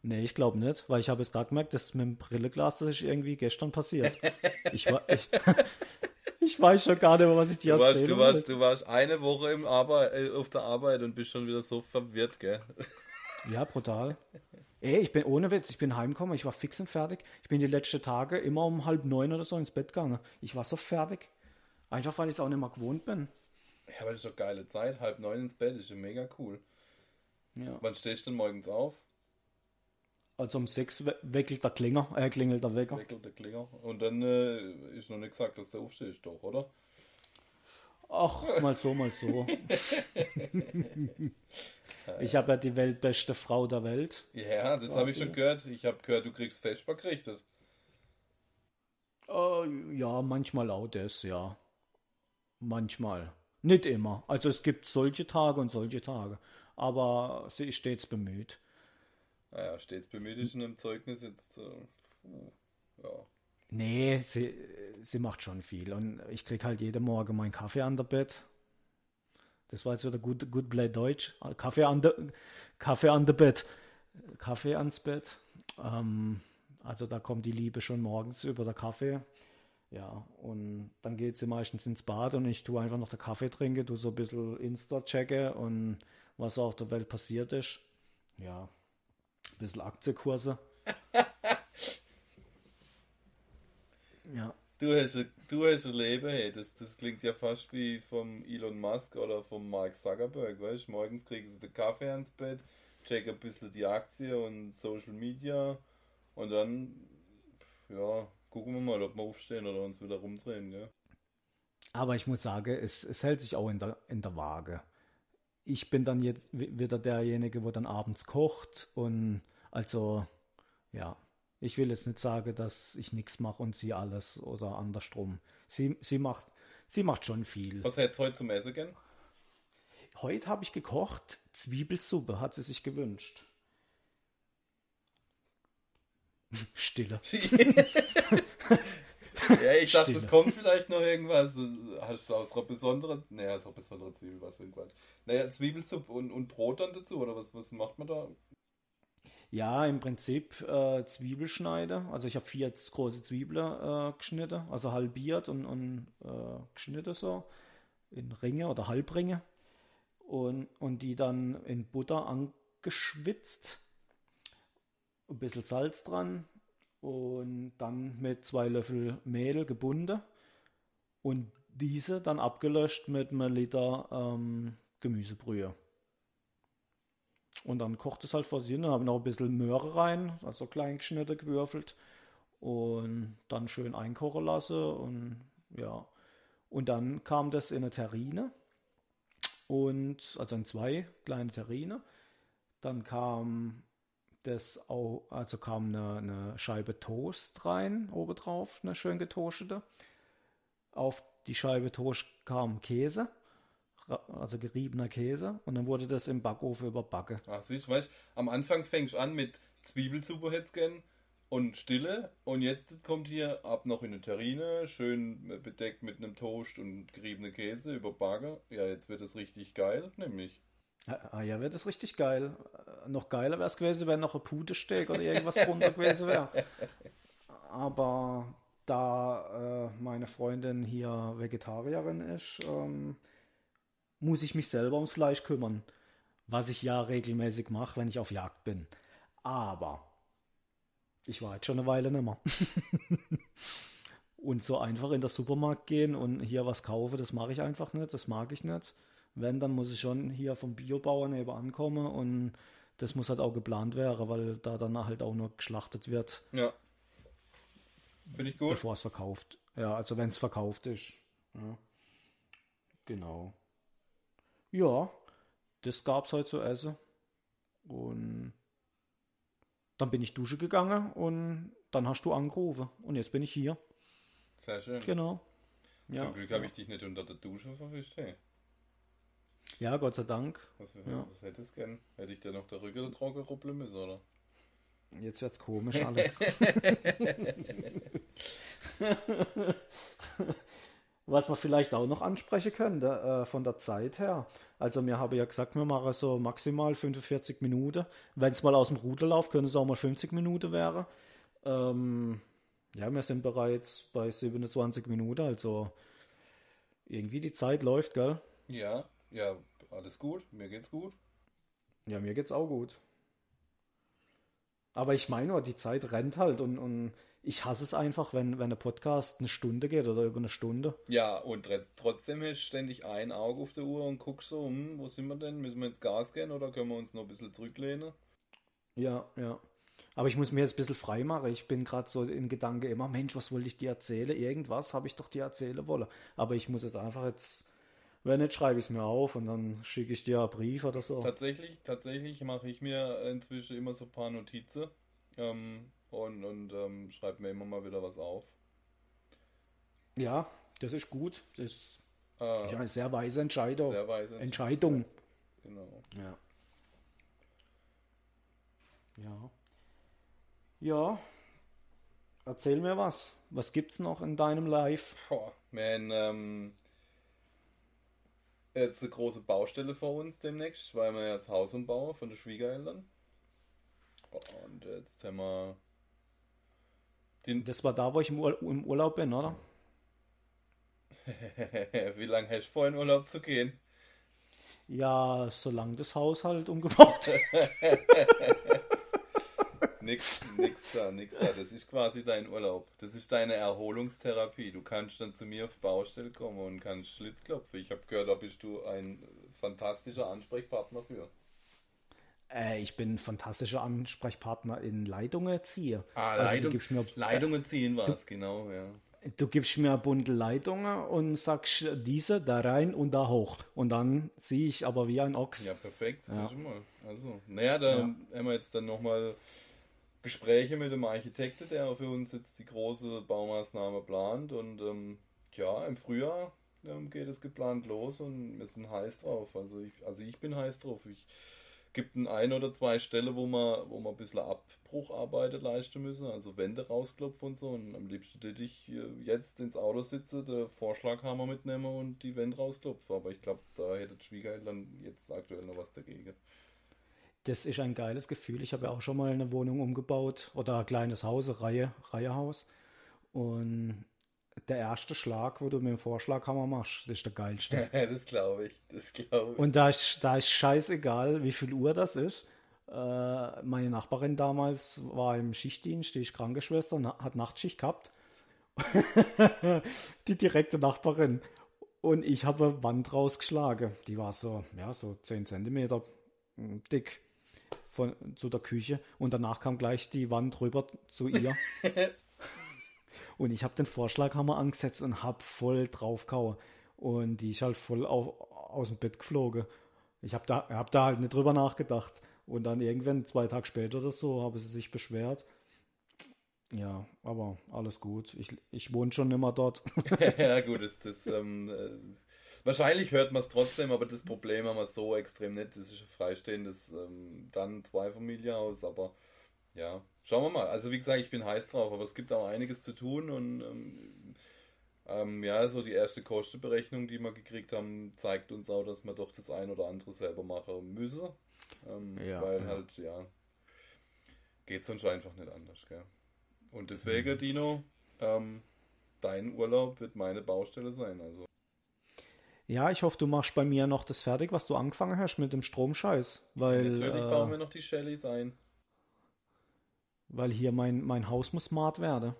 Nee, ich glaube nicht, weil ich habe es gerade gemerkt, das mit dem Brilleglas, das ist irgendwie gestern passiert. Ich, ich, ich weiß schon gar nicht mehr, was ich dir erzähle. du, warst, du warst eine Woche im Arbeit, äh, auf der Arbeit und bist schon wieder so verwirrt, gell? Ja, brutal. Ey, ich bin ohne Witz, ich bin heimgekommen, ich war fix und fertig. Ich bin die letzten Tage immer um halb neun oder so ins Bett gegangen. Ich war so fertig. Einfach weil ich es auch nicht mehr gewohnt bin. Ja, aber das ist doch geile Zeit. Halb neun ins Bett ist ja mega cool. Ja. Wann stehst du denn morgens auf? Also um sechs we weckelt der Klinger, äh, klingelt der Wecker. Weckelt der Klinger. Und dann äh, ist noch nicht gesagt, dass du aufstehst, doch, oder? Ach, mal so, mal so. ich habe ja die weltbeste Frau der Welt. Ja, das habe ich schon gehört. Ich habe gehört, du kriegst Vesper gerichtet. Äh, ja, manchmal auch das, ja. Manchmal. Nicht immer. Also es gibt solche Tage und solche Tage. Aber sie ist stets bemüht. Naja, stets bemüht ist in einem Zeugnis jetzt. Äh, ja. Nee, sie, sie macht schon viel. Und ich krieg halt jeden Morgen meinen Kaffee an der Bett. Das war jetzt wieder gut, gut blöd Deutsch. Kaffee an der, Kaffee an der Bett. Kaffee ans Bett. Ähm, also da kommt die Liebe schon morgens über der Kaffee. Ja, und dann geht sie meistens ins Bad und ich tue einfach noch den Kaffee trinke, tu so ein bisschen Insta checke und was auf der Welt passiert ist. Ja, ein bisschen Aktienkurse. ja. Du hast, ein- du hast ein Leben, hey. Das, das klingt ja fast wie vom Elon Musk oder vom Mark Zuckerberg, weißt du? Morgens kriegen sie den Kaffee ans Bett, checken ein bisschen die Aktie und Social Media und dann, ja, gucken wir mal, ob wir aufstehen oder uns wieder rumdrehen, gell? Aber ich muss sagen, es, es hält sich auch in der, in der Waage. Ich bin dann jetzt wi- wieder derjenige, wo dann abends kocht und also, ja, ich will jetzt nicht sagen, dass ich nichts mache und sie alles oder andersrum. Sie, sie, macht, sie macht schon viel. Was hättest du heute zum Essen gern? Heute habe ich gekocht, Zwiebelsuppe hat sie sich gewünscht. Stille. ja, ich dachte, Stille. es kommt vielleicht noch irgendwas. Hast du aus einer besonderen, naja, aus einer besonderen Zwiebel, was für ein Quatsch. Naja, Zwiebelsuppe und, und Brot dann dazu, oder was, was macht man da? Ja, im Prinzip äh, Zwiebelschneide. Also ich habe vier große Zwiebeln äh, geschnitten, also halbiert und, und äh, geschnitten so in Ringe oder Halbringe und, und die dann in Butter angeschwitzt. Ein bisschen Salz dran und dann mit zwei Löffel Mehl gebunden und diese dann abgelöscht mit einem Liter ähm, Gemüsebrühe. Und dann kocht es halt vor sich hin. Dann habe ich noch ein bisschen Möhre rein, also klein geschnitten, gewürfelt. Und dann schön einkochen lassen. Und ja. Und dann kam das in eine Terrine. Und, also in zwei kleine Terrine. Dann kam das auch, also kam eine, eine Scheibe Toast rein, obendrauf, eine schön getoastete. Auf die Scheibe Toast kam Käse, also geriebener Käse, und dann wurde das im Backofen überbacken. Ach, siehst du, weißt, am Anfang fängst du an mit Zwiebelsuppe gern und Stille und jetzt kommt hier ab noch in eine Terrine, schön bedeckt mit einem Toast und geriebene Käse überbacken. Ja, jetzt wird es richtig geil, nämlich. Ah, ja, wäre das richtig geil. Äh, Noch geiler wäre es gewesen, wenn noch ein Putesteak oder irgendwas drunter gewesen wäre. Aber da äh, meine Freundin hier Vegetarierin ist, ähm, muss ich mich selber ums Fleisch kümmern. Was ich ja regelmäßig mache, wenn ich auf Jagd bin. Aber ich war jetzt schon eine Weile nicht mehr. und so einfach in den Supermarkt gehen und hier was kaufen, das mache ich einfach nicht, das mag ich nicht. Wenn, dann muss ich schon hier vom Biobauern nebenan kommen und das muss halt auch geplant werden, weil da dann halt auch nur geschlachtet wird, Ja. Finde ich gut. bevor es verkauft. Ja, also wenn es verkauft ist. Ja. Genau. Ja, das gab's heute zu essen. Und dann bin ich Dusche gegangen und dann hast du angerufen. Und jetzt bin ich hier. Sehr schön. Genau. Ja, Zum Glück habe ich dich nicht unter der Dusche verwischt. Hey. Ja, Gott sei Dank. Was, Ja. was hättest du gern? Hätte ich dir noch der Rücken trocken ruppeln müssen, oder? Jetzt wird's komisch alles. Was man vielleicht auch noch ansprechen könnte, äh, von der Zeit her. Also wir haben ja gesagt, wir machen so maximal 45 Minuten. Wenn es mal aus dem Ruder läuft, können es auch mal 50 Minuten wäre. Ähm, ja, wir sind bereits bei 27 Minuten, also irgendwie die Zeit läuft, gell? Ja, ja, alles gut. Mir geht's gut. Ja, mir geht's auch gut. Aber ich meine die Zeit rennt halt und, und ich hasse es einfach, wenn, wenn ein Podcast eine Stunde geht oder über eine Stunde. Ja, und tr- trotzdem hast du ständig ein Auge auf der Uhr und guckst so, hm, wo sind wir denn? Müssen wir ins Gas gehen oder können wir uns noch ein bisschen zurücklehnen? Ja, ja. Aber ich muss mir jetzt ein bisschen frei machen. Ich bin gerade so in Gedanke immer, Mensch, was wollte ich dir erzählen? Irgendwas habe ich doch dir erzählen wollen. Aber ich muss jetzt einfach jetzt, wenn nicht, schreibe ich es mir auf und dann schicke ich dir einen Brief oder so. Tatsächlich, tatsächlich mache ich mir inzwischen immer so ein paar Notizen ähm, und, und ähm, schreibe mir immer mal wieder was auf. Ja, das ist gut. Das ist Äh, ja eine sehr weise Entscheidung. Sehr weise. Entscheidung. Genau. Ja. Ja. Ja. Erzähl mir was. Was gibt's noch in deinem Live? Boah, man, ähm, jetzt eine große Baustelle vor uns demnächst, weil wir jetzt Haus umbauen von den Schwiegereltern. Und jetzt haben wir den. Das war da, wo ich im, Ur im Urlaub bin, oder? Wie lange hast du vor, in Urlaub zu gehen? Ja, solange das Haus halt umgebaut ist. Nix, nix da, nix da. Das ist quasi dein Urlaub. Das ist deine Erholungstherapie. Du kannst dann zu mir auf Baustelle kommen und kannst Schlitz klopfen. Ich habe gehört, da bist du ein fantastischer Ansprechpartner für. Äh, ich bin ein fantastischer Ansprechpartner in Leitungen ziehe. Ah, Also, Leitung, mir, Leitungen ziehen war es, genau, ja. du gibst mir ein Bundel Leitungen und sagst diese da rein und da hoch. Und dann ziehe ich aber wie ein Ochs. Ja, perfekt. Ja. Ja. Mal. Also, naja, da haben wir jetzt dann nochmal Gespräche mit dem Architekten, der für uns jetzt die große Baumaßnahme plant. Und ähm, ja, im Frühjahr ähm, geht es geplant los und wir sind heiß drauf. Also ich, also ich bin heiß drauf. Ich gibt ein ein oder zwei Stellen, wo man, wo man ein bisschen Abbrucharbeiten leisten müssen, also Wände rausklopfen und so. Und am liebsten hätte ich äh, jetzt ins Auto sitze, den Vorschlaghammer mitnehmen und die Wände rausklopfen. Aber ich glaube, da hätte Schwiegereltern jetzt aktuell noch was dagegen. Das ist ein geiles Gefühl. Ich habe ja auch schon mal eine Wohnung umgebaut oder ein kleines Haus, Reihe, Reihehaus. Und der erste Schlag, wo du mit dem Vorschlaghammer machst, das ist der geilste. das glaube ich. Das glaube ich. Und da ist, da ist scheißegal, wie viel Uhr das ist. Äh, meine Nachbarin damals war im Schichtdienst, die ist Krankenschwester und hat Nachtschicht gehabt. die direkte Nachbarin. Und ich habe eine Wand rausgeschlagen. Die war so, ja, so 10 Zentimeter dick von, zu der Küche. Und danach kam gleich die Wand rüber zu ihr. und ich habe den Vorschlaghammer angesetzt und habe voll draufgehauen. Und die ist halt voll auf, aus dem Bett geflogen. Ich habe da, hab da halt nicht drüber nachgedacht. Und dann irgendwann, zwei Tage später oder so, habe sie sich beschwert. Ja, aber alles gut. Ich, ich wohne schon immer dort. ja, gut, das, das ähm, äh, wahrscheinlich hört man es trotzdem, aber das Problem haben wir so extrem nicht. Das ist ein freistehendes ähm, dann Zweifamilienhaus, aber ja, schauen wir mal. Also wie gesagt, ich bin heiß drauf, aber es gibt auch einiges zu tun und ähm, ähm, ja, so die erste Kostenberechnung, die wir gekriegt haben, zeigt uns auch, dass man doch das ein oder andere selber machen müsse. Ähm, Ja, weil ja. halt, ja, geht sonst einfach nicht anders, gell? Und deswegen, Mhm. Dino, ähm, dein Urlaub wird meine Baustelle sein. Also Ja, ich hoffe, du machst bei mir noch das fertig, was du angefangen hast mit dem Stromscheiß. Weil, natürlich bauen wir äh, noch die Shellys ein. weil hier mein, mein Haus muss smart werden.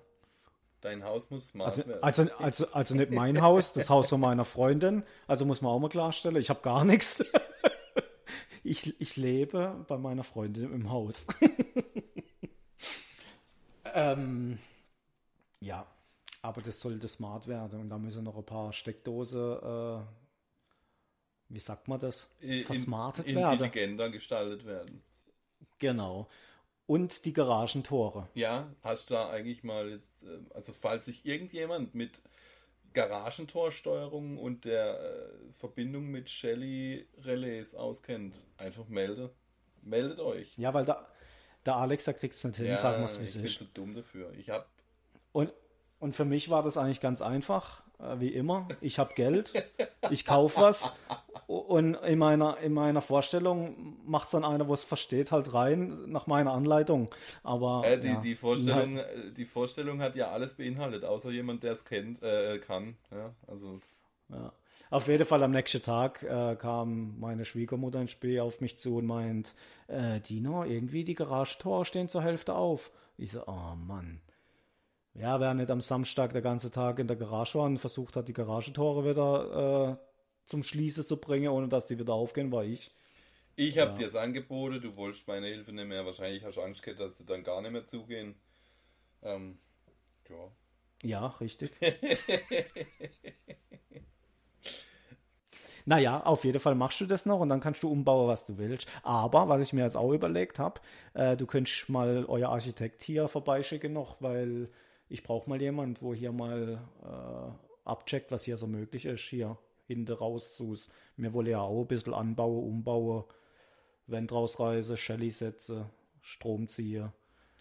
Dein Haus muss smart Also, werden. also, also, also nicht mein Haus, das Haus von meiner Freundin. Also muss man auch mal klarstellen, ich habe gar nichts. Ich, ich lebe bei meiner Freundin im Haus. ähm, ja, aber das sollte smart werden und da müssen noch ein paar Steckdose, äh, wie sagt man das, versmartet in, werden. Intelligenter gestaltet werden. Genau. Und die Garagentore. Ja, hast du da eigentlich mal jetzt, äh, also falls sich irgendjemand mit Garagentorsteuerung und der äh, Verbindung mit Shelly Relais auskennt, einfach melde. Meldet euch. Ja, weil da, der Alex, der kriegt es nicht hin, sagen wir es, wie ich bin zu dumm dafür. Ich hab, Und, und für mich war das eigentlich ganz einfach, äh, wie immer. Ich habe Geld, ich kaufe was und in meiner, in meiner Vorstellung macht es dann einer, wo es versteht, halt rein nach meiner Anleitung. Aber äh, die, ja, die, Vorstellung, äh, die Vorstellung hat ja alles beinhaltet, außer jemand, der es kennt, äh, kann. Ja, also Ja. Auf jeden Fall am nächsten Tag äh, kam meine Schwiegermutter ins Spiel auf mich zu und meint, äh, Dino, irgendwie die Garagentore stehen zur Hälfte auf. Ich so, oh Mann. Ja, wer nicht am Samstag der ganze Tag in der Garage war und versucht hat, die Garagentore wieder äh, zum Schließen zu bringen, ohne dass die wieder aufgehen, war ich. Ich habe Ja. dir es angeboten, du wolltest meine Hilfe nicht mehr. Wahrscheinlich hast du Angst gehabt, dass sie dann gar nicht mehr zugehen. Ähm, ja. Ja, richtig. Naja, auf jeden Fall machst du das noch und dann kannst du umbauen, was du willst. Aber, was ich mir jetzt auch überlegt habe, äh, du könntest mal euer Architekt hier vorbeischicken noch, weil ich brauche mal jemand, wo hier mal äh, abcheckt, was hier so möglich ist, hier hinten raus zu. Mir wolle ja auch ein bisschen anbauen, umbauen, Wand rausreißen, Shelly setzen, Strom ziehen,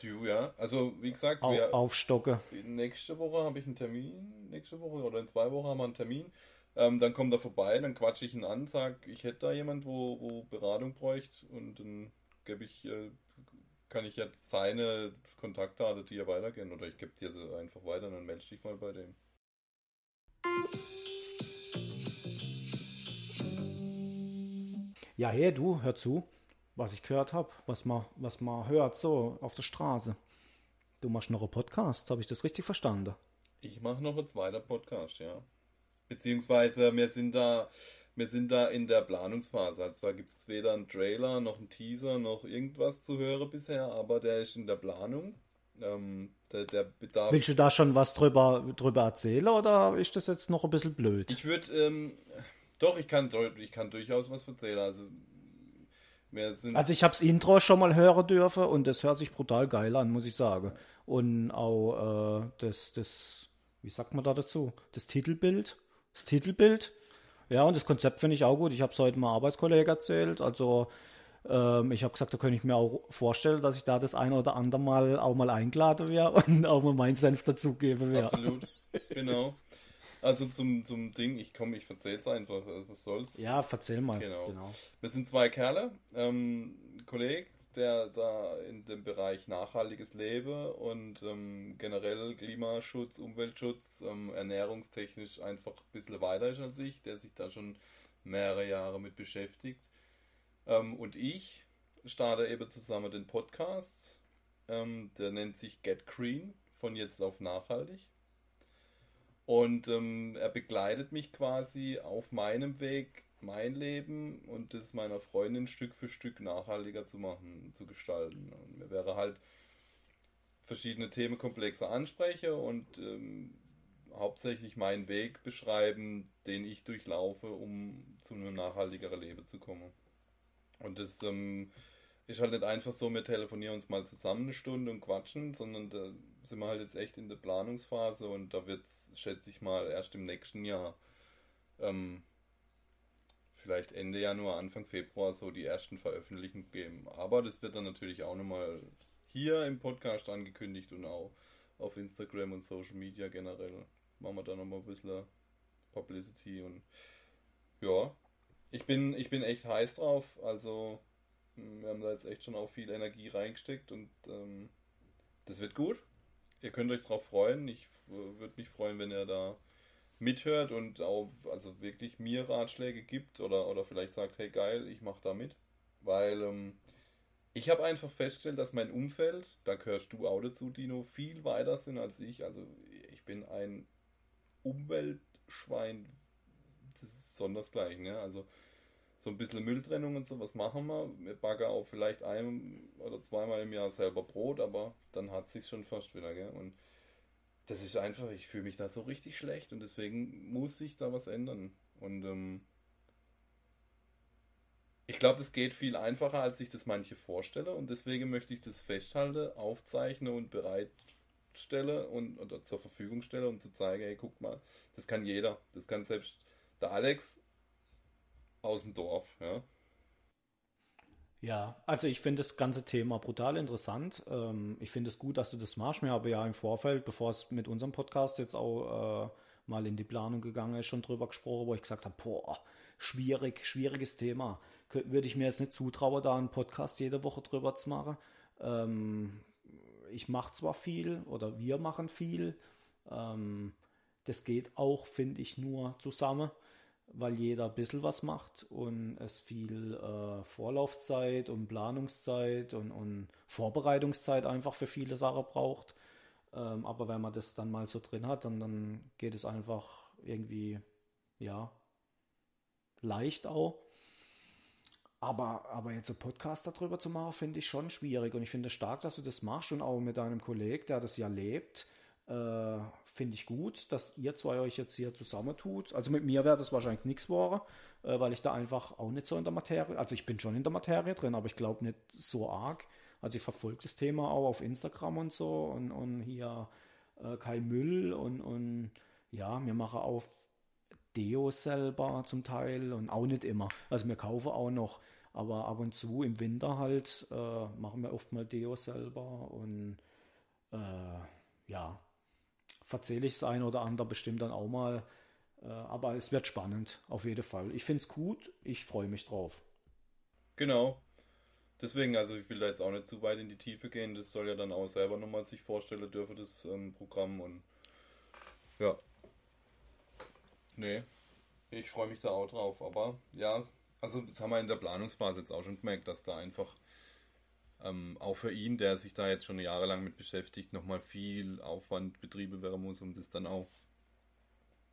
Du, ja. Also, wie gesagt, au wir, aufstocken. nächste Woche habe ich einen Termin. Nächste Woche oder in zwei Wochen haben wir einen Termin. Ähm, dann kommt er vorbei, dann quatsche ich ihn an, sag, ich hätte da jemand, wo, wo Beratung bräuchte und dann gebe ich, äh, kann ich jetzt seine Kontaktdaten dir weitergeben oder ich gebe dir sie einfach weiter, dann melde dich mal bei dem. Ja, hey, du, hör zu, was ich gehört habe, was man, was man hört so auf der Straße. Du machst noch einen Podcast, habe ich das richtig verstanden? Ich mache noch einen zweiten Podcast, ja. Beziehungsweise wir sind da, wir sind da in der Planungsphase. Also da gibt es weder einen Trailer noch einen Teaser noch irgendwas zu hören bisher, aber der ist in der Planung. Ähm, der, der Bedarf. Willst du da schon was drüber, drüber erzählen oder ist das jetzt noch ein bisschen blöd? Ich würde, ähm, doch, ich kann, ich kann durchaus was erzählen. Also. Also ich habe das Intro schon mal hören dürfen und das hört sich brutal geil an, muss ich sagen. Und auch äh, das, das, wie sagt man da dazu? Das Titelbild. Das Titelbild. Ja, und das Konzept finde ich auch gut. Ich habe es heute mal Arbeitskollegen erzählt. Also ähm, ich habe gesagt, da könnte ich mir auch vorstellen, dass ich da das eine oder andere Mal auch mal eingeladen wäre und auch mal meinen Senf dazugeben wäre. Absolut, genau. Also zum, zum Ding, ich komme, ich erzähl's einfach, also was soll's. Ja, erzähl mal. Genau. genau. Wir sind zwei Kerle, ähm, ein Kollege, der da in dem Bereich nachhaltiges Leben und ähm, generell Klimaschutz, Umweltschutz, ähm, ernährungstechnisch einfach ein bisschen weiter ist als ich, der sich da schon mehrere Jahre mit beschäftigt. Ähm, und ich starte eben zusammen den Podcast, ähm, der nennt sich Get Green, von jetzt auf nachhaltig. Und ähm, er begleitet mich quasi auf meinem Weg, mein Leben und das meiner Freundin Stück für Stück nachhaltiger zu machen, zu gestalten. Und mir wäre halt verschiedene Themenkomplexe anspreche und ähm, hauptsächlich meinen Weg beschreiben, den ich durchlaufe, um zu einem nachhaltigeren Leben zu kommen. Und das ähm, ist halt nicht einfach so, wir telefonieren uns mal zusammen eine Stunde und quatschen, sondern da sind wir halt jetzt echt in der Planungsphase und da wird es, schätze ich mal, erst im nächsten Jahr, ähm, vielleicht Ende Januar, Anfang Februar so die ersten Veröffentlichungen geben. Aber das wird dann natürlich auch nochmal hier im Podcast angekündigt und auch auf Instagram und Social Media generell. Machen wir da nochmal ein bisschen Publicity und ja, ich bin, ich bin echt heiß drauf. Also hm, wir haben da jetzt echt schon auch viel Energie reingesteckt und ähm, das wird gut. Ihr könnt euch drauf freuen. Ich äh, würde mich freuen, wenn ihr da mithört und auch also wirklich mir Ratschläge gibt oder, oder vielleicht sagt, hey geil, ich mache da mit. Weil ähm, ich habe einfach festgestellt, dass mein Umfeld, da gehörst du auch dazu, Dino, viel weiter sind als ich. Also ich bin ein Umweltschwein, das ist sondersgleichen. Ne? Also so ein bisschen Mülltrennung und so, was machen wir? Wir backen auch vielleicht ein oder zweimal im Jahr selber Brot, aber dann hat sich schon fast wieder, gell? Und das ist einfach, ich fühle mich da so richtig schlecht und deswegen muss sich da was ändern. Und ähm, ich glaube, das geht viel einfacher, als sich das manche vorstellen und deswegen möchte ich das festhalten, aufzeichnen und bereitstelle und oder zur Verfügung stelle, um zu zeigen, hey, guck mal, das kann jeder. Das kann selbst der Alex aus dem Dorf, ja. Ja, also ich finde das ganze Thema brutal interessant. Ähm, ich finde es gut, dass du das machst. Wir haben ja im Vorfeld, bevor es mit unserem Podcast jetzt auch äh, mal in die Planung gegangen ist, schon drüber gesprochen, wo ich gesagt habe, boah, schwierig, schwieriges Thema. Würde ich mir jetzt nicht zutrauen, da einen Podcast jede Woche drüber zu machen. Ähm, ich mache zwar viel oder wir machen viel. Ähm, das geht auch, finde ich, nur zusammen weil jeder ein bisschen was macht und es viel äh, Vorlaufzeit und Planungszeit und, und, Vorbereitungszeit einfach für viele Sachen braucht. Ähm, aber wenn man das dann mal so drin hat, dann, dann geht es einfach irgendwie, ja, leicht auch. Aber, aber jetzt einen Podcast darüber zu machen, finde ich schon schwierig. Und ich finde es stark, dass du das machst und auch mit deinem Kollegen, der das ja lebt, äh, finde ich gut, dass ihr zwei euch jetzt hier zusammentut. Also mit mir wäre das wahrscheinlich nichts geworden, äh, weil ich da einfach auch nicht so in der Materie, also ich bin schon in der Materie drin, aber ich glaube nicht so arg. Also ich verfolge das Thema auch auf Instagram und so und, und hier äh, kein Müll und, und ja, wir machen auch Deo selber zum Teil und auch nicht immer. Also wir kaufen auch noch, aber ab und zu im Winter halt äh, machen wir oft mal Deo selber und äh, ja, verzähle ich das eine oder andere bestimmt dann auch mal. Äh, aber es wird spannend, auf jeden Fall. Ich finde es gut, ich freue mich drauf. Genau. Deswegen, also ich will da jetzt auch nicht zu weit in die Tiefe gehen. Das soll ja dann auch selber nochmal sich vorstellen dürfen, das ähm, Programm. Und ja. Nee, ich freue mich da auch drauf. Aber ja, also das haben wir in der Planungsphase jetzt auch schon gemerkt, dass da einfach ähm, auch für ihn, der sich da jetzt schon jahrelang mit beschäftigt, nochmal viel Aufwand betrieben werden muss, um das dann auch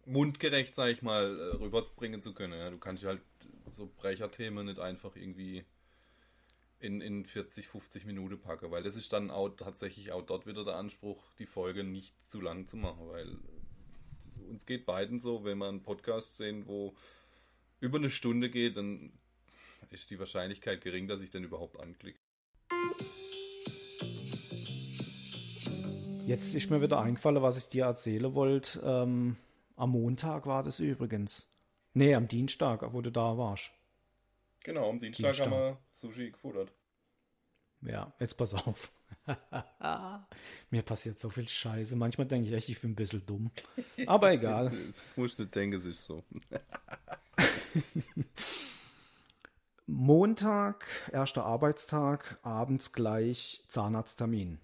mundgerecht, sag ich mal, äh, rüberbringen zu können. Ja, du kannst halt so Brecherthemen nicht einfach irgendwie in, in 40, 50 Minuten packen, weil das ist dann auch tatsächlich auch dort wieder der Anspruch, die Folge nicht zu lang zu machen, weil uns geht beiden so, wenn wir einen Podcast sehen, wo über eine Stunde geht, dann ist die Wahrscheinlichkeit gering, dass ich den überhaupt anklicke. Jetzt ist mir wieder eingefallen, was ich dir erzählen wollte. Ähm, am Montag war das übrigens. Nee, am Dienstag, wo du da warst. Genau, am Dienstag, Dienstag. haben wir Sushi gefuttert. Ja, jetzt pass auf. Mir passiert so viel Scheiße. Manchmal denke ich echt, ich bin ein bisschen dumm. Aber egal. Das muss nicht denken, es ist so. Montag, erster Arbeitstag, abends gleich Zahnarzttermin.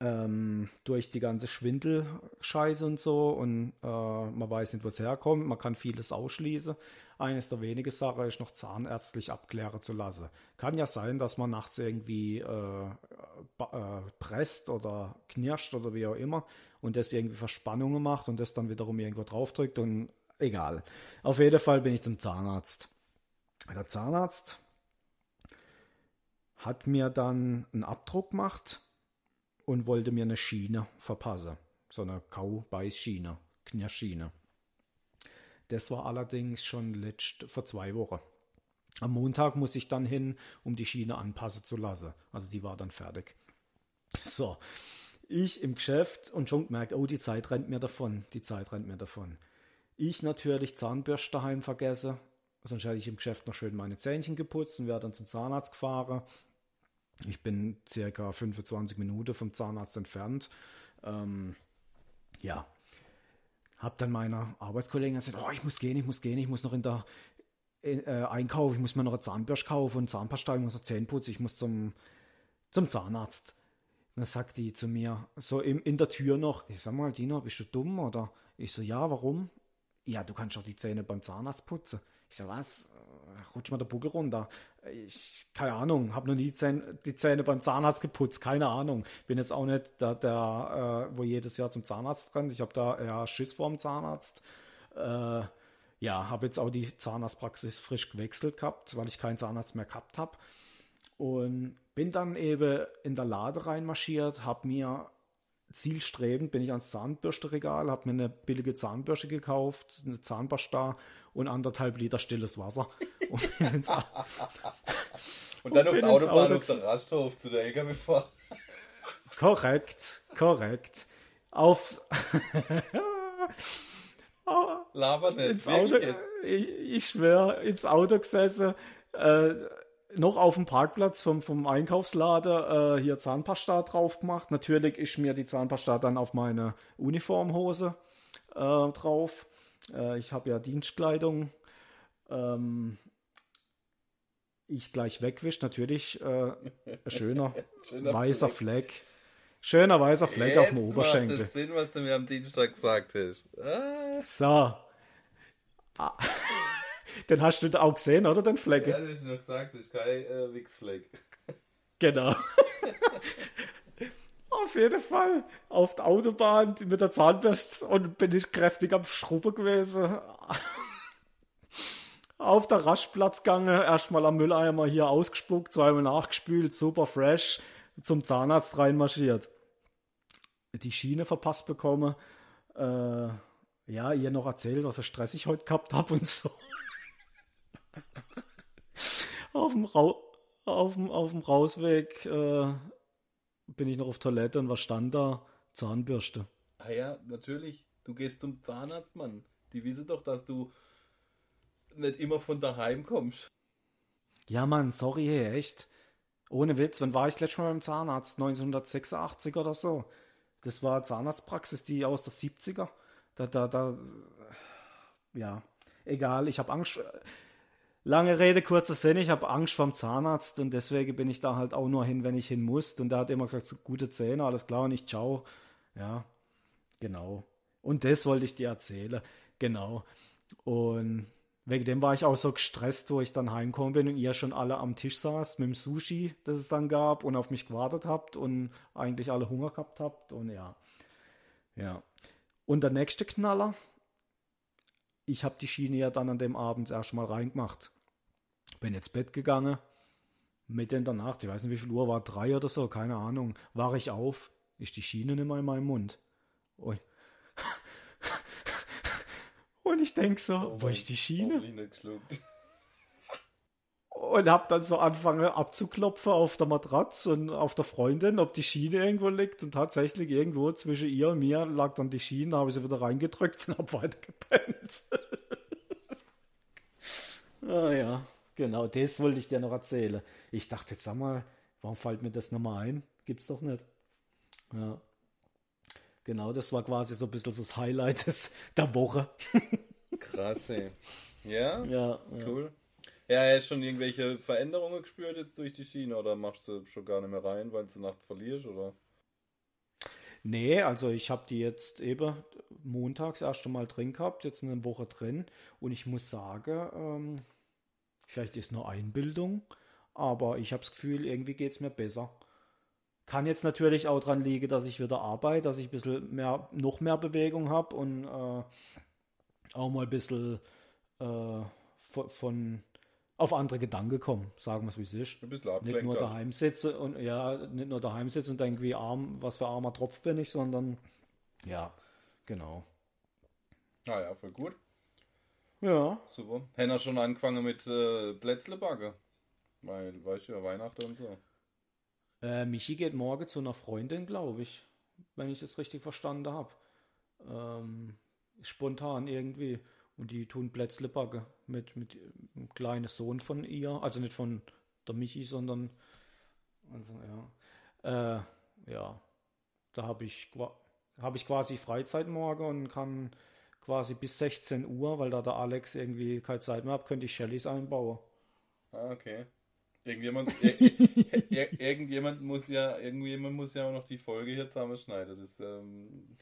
Ähm, durch die ganze Schwindelscheiße und so und äh, man weiß nicht, wo es herkommt, man kann vieles ausschließen. Eines der wenigen Sachen ist noch zahnärztlich abklären zu lassen. Kann ja sein, dass man nachts irgendwie äh, äh, presst oder knirscht oder wie auch immer und das irgendwie Verspannungen macht und das dann wiederum irgendwo draufdrückt und egal. Auf jeden Fall bin ich zum Zahnarzt. Der Zahnarzt hat mir dann einen Abdruck gemacht und wollte mir eine Schiene verpassen. So eine Kau-Beiß-Schiene, Knirschschiene. Das war allerdings schon letzt, vor zwei Wochen. Am Montag muss ich dann hin, um die Schiene anpassen zu lassen. Also die war dann fertig. So, ich im Geschäft und schon gemerkt, oh, die Zeit rennt mir davon, die Zeit rennt mir davon. Ich natürlich Zahnbürste daheim vergesse, sonst hätte ich im Geschäft noch schön meine Zähnchen geputzt und wäre dann zum Zahnarzt gefahren. Ich bin circa 25 Minuten vom Zahnarzt entfernt. Ähm, ja, habe dann meiner Arbeitskollegin gesagt, oh, ich muss gehen, ich muss gehen, ich muss noch in der äh, Einkauf, ich muss mir noch eine Zahnbürste kaufen und Zahnpasta, ich muss noch Zähne putzen, ich muss zum, zum Zahnarzt. Dann sagt die zu mir, so in, in der Tür noch, ich sag mal, Dino, bist du dumm oder? Ich so, ja, warum? Ja, du kannst doch die Zähne beim Zahnarzt putzen. Ich so, was? Rutsch mal der Buckel runter. Ich, keine Ahnung, habe noch nie Zähne, die Zähne beim Zahnarzt geputzt, keine Ahnung. Bin jetzt auch nicht der, der äh, wo jedes Jahr zum Zahnarzt rennt. Ich habe da eher Schiss vorm Zahnarzt. Äh, ja, habe jetzt auch die Zahnarztpraxis frisch gewechselt gehabt, weil ich keinen Zahnarzt mehr gehabt habe. Und bin dann eben in der Lade reinmarschiert, habe mir zielstrebend, bin ich ans Zahnbürsteregal, habe mir eine billige Zahnbürste gekauft, eine Zahnpasta und anderthalb Liter stilles Wasser. Und, und dann auf der Autobahn auf der Rasthof zu der LKW-Fahrt. Korrekt, korrekt. Auf... Laber nicht. Ins Auto, ich, ich schwöre, ins Auto gesessen, äh, noch auf dem Parkplatz vom, vom Einkaufslader äh, hier Zahnpasta drauf gemacht. Natürlich ist mir die Zahnpasta dann auf meine Uniformhose äh, drauf. Äh, ich habe ja Dienstkleidung. Ähm, ich gleich wegwischt, natürlich äh, schöner, schöner weißer Fleck. Fleck. Schöner weißer Fleck Jetzt auf dem Oberschenkel. Macht das Sinn, was du mir am Dienstag gesagt hast. Ah. So. Ah. Den hast du auch gesehen, oder? Den Fleck? Ja, hast du noch gesagt, das ist kein äh, Wichsfleck. Genau. Auf jeden Fall. Auf der Autobahn mit der Zahnbürste und bin ich kräftig am Schrubben gewesen. Auf der Raschplatzgange erstmal am Mülleimer hier ausgespuckt, zweimal nachgespült, super fresh, zum Zahnarzt reinmarschiert. Die Schiene verpasst bekommen. Äh, ja, ihr noch erzählt, was ich stressig heute gehabt habe und so auf, dem auf, dem, auf dem Rausweg äh, bin ich noch auf Toilette und was stand da? Zahnbürste. Ah ja, natürlich. Du gehst zum Zahnarzt, Mann. Die wissen doch, dass du nicht immer von daheim kommst. Ja, Mann, sorry, hey, echt. Ohne Witz, wann war ich letztes Mal beim Zahnarzt? 1986 oder so. Das war Zahnarztpraxis, die aus der 70er. Da, da, da, ja, egal, ich habe Angst. Lange Rede, kurzer Sinn, ich habe Angst vom Zahnarzt und deswegen bin ich da halt auch nur hin, wenn ich hin muss. Und der hat immer gesagt, so gute Zähne, alles klar, und ich ciao. Ja, genau. Und das wollte ich dir erzählen. Genau. Und wegen dem war ich auch so gestresst, wo ich dann heimgekommen bin und ihr schon alle am Tisch saßt mit dem Sushi, das es dann gab und auf mich gewartet habt und eigentlich alle Hunger gehabt habt. Und ja. Ja. Und der nächste Knaller, ich habe die Schiene ja dann an dem Abend erst mal reingemacht. Bin ins Bett gegangen, mitten in der Nacht, ich weiß nicht wie viel Uhr war, drei oder so, keine Ahnung, war ich auf, ist die Schiene nicht mehr in meinem Mund. Und, und ich denk so, oh wo ist die Schiene? Und hab dann so angefangen abzuklopfen auf der Matratze und auf der Freundin, ob die Schiene irgendwo liegt. Und tatsächlich irgendwo zwischen ihr und mir lag dann die Schiene, habe ich sie wieder reingedrückt und hab weiter gepennt. ah ja, genau, das wollte ich dir noch erzählen. Ich dachte, jetzt sag mal, warum fällt mir das nochmal ein? Gibt's doch nicht. Ja. Genau, das war quasi so ein bisschen das Highlight des, der Woche. Krass, ey. Ja? Ja. Cool. Ja. Ja, hast schon irgendwelche Veränderungen gespürt jetzt durch die Schiene oder machst du schon gar nicht mehr rein, weil du nachts verlierst oder? Nee, also ich habe die jetzt eben montags erst einmal drin gehabt, jetzt eine Woche drin und ich muss sagen, ähm, vielleicht ist nur Einbildung, aber ich habe das Gefühl, irgendwie geht es mir besser. Kann jetzt natürlich auch dran liegen, dass ich wieder arbeite, dass ich ein bisschen mehr, noch mehr Bewegung habe und äh, auch mal ein bisschen äh, von, von auf andere Gedanken kommen, sagen wir es wie es ist. Ein bisschen Nicht nur daheim sitze und ja, nicht nur daheim sitze und denke, wie arm, was für armer Tropf bin ich, sondern ja, genau. Ah ja, voll gut. Ja. Super. Henna schon angefangen mit äh, Plätzle backen. Weil, weißt du ja, Weihnachten und so. Äh, Michi geht morgen zu einer Freundin, glaube ich. Wenn ich es richtig verstanden habe. Ähm, spontan irgendwie. Und die tun Plätzle backen mit, mit einem kleinen Sohn von ihr. Also nicht von der Michi, sondern. Also, ja. Äh, ja. Da habe ich, hab ich quasi Freizeit morgen und kann quasi bis 16 Uhr, weil da der Alex irgendwie keine Zeit mehr hat, könnte ich Shellys einbauen. Ah, okay. Irgendjemand, ir ir irgendjemand muss ja, irgendjemand muss ja auch noch die Folge hier zusammenschneiden. Das, ähm,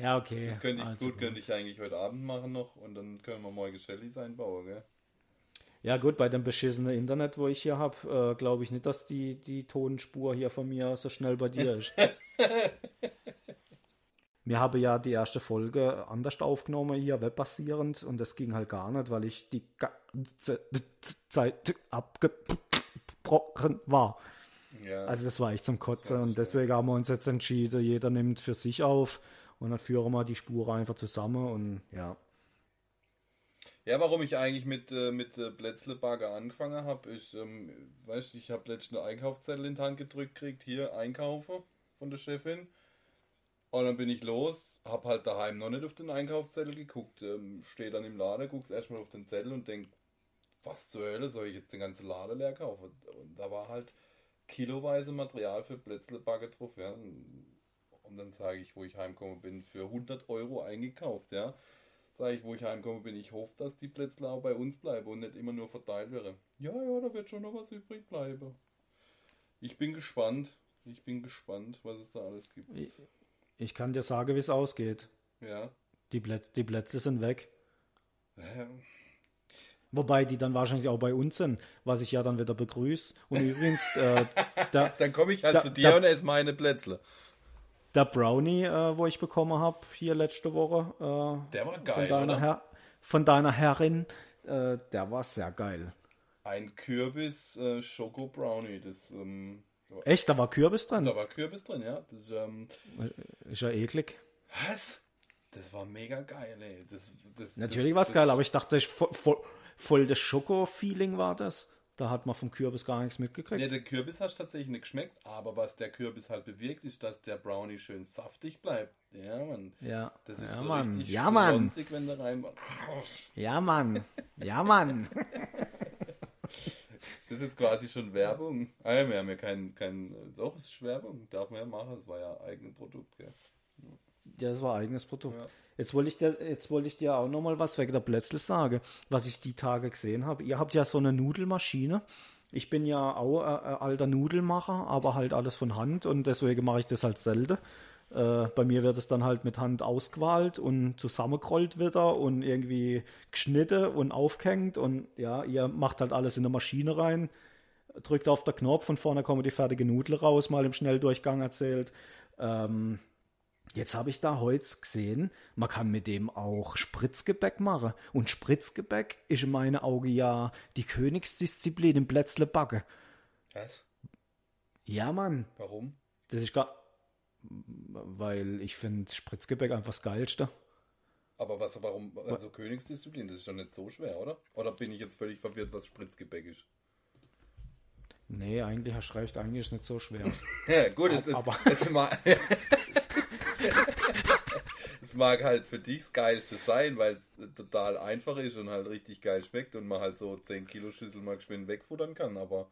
Ja, okay. das könnte ich, also gut, könnte ich eigentlich heute Abend machen noch und dann können wir morgen Shellys einbauen, gell? Ja gut, bei dem beschissenen Internet, wo ich hier habe, äh, glaube ich nicht, dass die, die Tonspur hier von mir so schnell bei dir ist. Wir haben ja die erste Folge anders aufgenommen, hier webbasierend, und das ging halt gar nicht, weil ich die ganze Zeit abgebrochen war. Ja. Also das war echt zum Kotzen und deswegen haben wir uns jetzt entschieden, jeder nimmt für sich auf und dann führen wir die Spur einfach zusammen und ja. Ja, warum ich eigentlich mit, äh, mit äh, angefangen habe, ist, ähm, weißt du, ich habe letztens eine Einkaufszettel in die Hand gedrückt gekriegt, hier einkaufen von der Chefin. Und dann bin ich los, hab halt daheim noch nicht auf den Einkaufszettel geguckt, ähm, stehe dann im Laden, guck's erstmal auf den Zettel und denk, was zur Hölle soll ich jetzt den ganzen Laden leer kaufen? Und da war halt kiloweise Material für Plätzlebagger drauf, ja. Und dann sage ich, wo ich heimgekommen bin, für 100 Euro eingekauft, ja. Sage ich, wo ich heimkomme, bin ich hoffe, dass die Plätzle auch bei uns bleiben und nicht immer nur verteilt werden. Ja, ja, da wird schon noch was übrig bleiben. Ich bin gespannt. Ich bin gespannt, was es da alles gibt. Ich, ich kann dir sagen, wie es ausgeht. Ja. Die, Plätze, die Plätze sind weg. Ähm, Wobei die dann wahrscheinlich auch bei uns sind, was ich ja dann wieder begrüße. Und übrigens, äh, der, Dann komme ich halt Da- zu dir da- und esse meine Plätzle. Der Brownie, äh, wo ich bekommen habe hier letzte Woche, äh, Der war von, geil, deiner oder? Herr, von deiner Herrin, äh, der war sehr geil. Ein Kürbis äh. Das, ähm, Echt, da war Kürbis drin? da war Kürbis drin, ja. Das, ähm, Ist ja eklig. was? Das war mega geil, ey. Das, das, Natürlich war es geil, aber ich dachte, ich, voll, voll, voll das Schoko-Feeling war das. Da hat man vom Kürbis gar nichts mitgekriegt. Ja, der Kürbis hast tatsächlich nicht geschmeckt, aber was der Kürbis halt bewirkt, ist, dass der Brownie schön saftig bleibt. Ja, Mann. Ja, Das ist ja, so Mann. richtig Ja, Mann. wenn der rein. Ja, Mann. Ja, Mann. Ist das jetzt quasi schon Werbung? Ah ja, wir haben ja kein, kein. Doch, es ist Werbung. Darf man ja machen. Es war ja eigenes Produkt, gell? Ja, das war eigenes Produkt. Ja. Jetzt wollte ich dir, jetzt wollte ich dir auch noch mal was wegen der Plätzle sagen, was ich die Tage gesehen habe. Ihr habt ja so eine Nudelmaschine. Ich bin ja auch äh, äh, alter Nudelmacher, aber halt alles von Hand und deswegen mache ich das halt selten. Äh, bei mir wird es dann halt mit Hand ausgewahlt und zusammengerollt wieder und irgendwie geschnitten und aufgehängt und ja, ihr macht halt alles in eine Maschine rein, drückt auf den Knopf und vorne kommen die fertige Nudel raus, mal im Schnelldurchgang erzählt. Ähm, Jetzt habe ich da heute gesehen, man kann mit dem auch Spritzgebäck machen. Und Spritzgebäck ist in meinen Augen ja die Königsdisziplin im Plätzle backe. Was? Ja, Mann. Warum? Das ist gar. Weil ich finde Spritzgebäck einfach das Geilste. Aber was, warum? Also Königsdisziplin, das ist doch nicht so schwer, oder? Oder bin ich jetzt völlig verwirrt, was Spritzgebäck ist? Nee, eigentlich du recht, eigentlich ist es nicht so schwer. Ja, gut, es, ist, Aber- es, mag, es mag halt für dich das Geilste sein, weil es total einfach ist und halt richtig geil schmeckt und man halt so 10 Kilo Schüssel mal geschwind wegfuttern kann, aber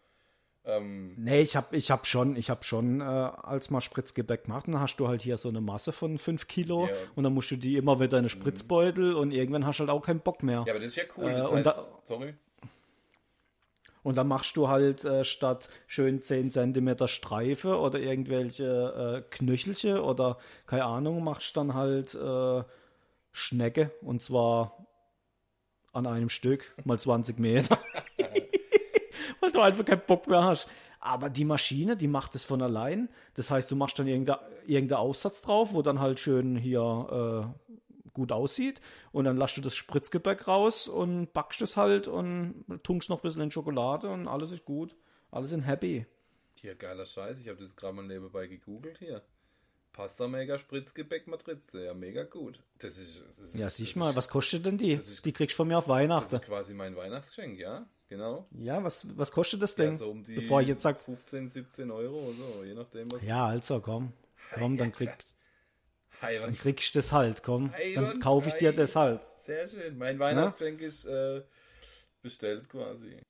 ähm, Nee, ich hab, ich hab schon, ich hab schon, äh, als mal Spritzgebäck gemacht, dann hast du halt hier so eine Masse von 5 Kilo Ja. und dann musst du die immer wieder in eine Spritzbeutel und irgendwann hast du halt auch keinen Bock mehr. ja, aber das ist ja cool. Äh, Das und heißt, da- sorry. Und dann machst du halt äh, statt schön 10 Zentimeter Streife oder irgendwelche äh, Knöchelche oder keine Ahnung, machst dann halt äh, Schnecke und zwar an einem Stück mal 20 Meter. Weil du einfach keinen Bock mehr hast. Aber die Maschine, die macht es von allein. Das heißt, du machst dann irgendeinen irgendein Aufsatz drauf, wo dann halt schön hier äh, gut aussieht. Und dann lässt du das Spritzgebäck raus und backst es halt und tunkst noch ein bisschen in Schokolade und alles ist gut. Alle sind happy. Hier, geiler Scheiß. Ich habe das gerade mal nebenbei gegoogelt hier. Pasta Maker Spritzgebäck Matrize, ja, mega gut. Das ist, das ist Ja, das siehst ist, mal, was kostet denn die? das ist- Die kriegst du von mir auf Das Weihnachten. ist quasi mein Weihnachtsgeschenk, ja, genau. Ja, was, was kostet das Ja, Ding? so um Bevor ich jetzt sag, 15, 17 Euro oder so, je nachdem, was ja, also komm. Komm, dann, krieg, Hey, dann kriegst du das halt, komm. Hey, Dann kaufe ich dir das halt. Sehr schön. Mein Weihnachtsgeschenk ist äh, bestellt quasi.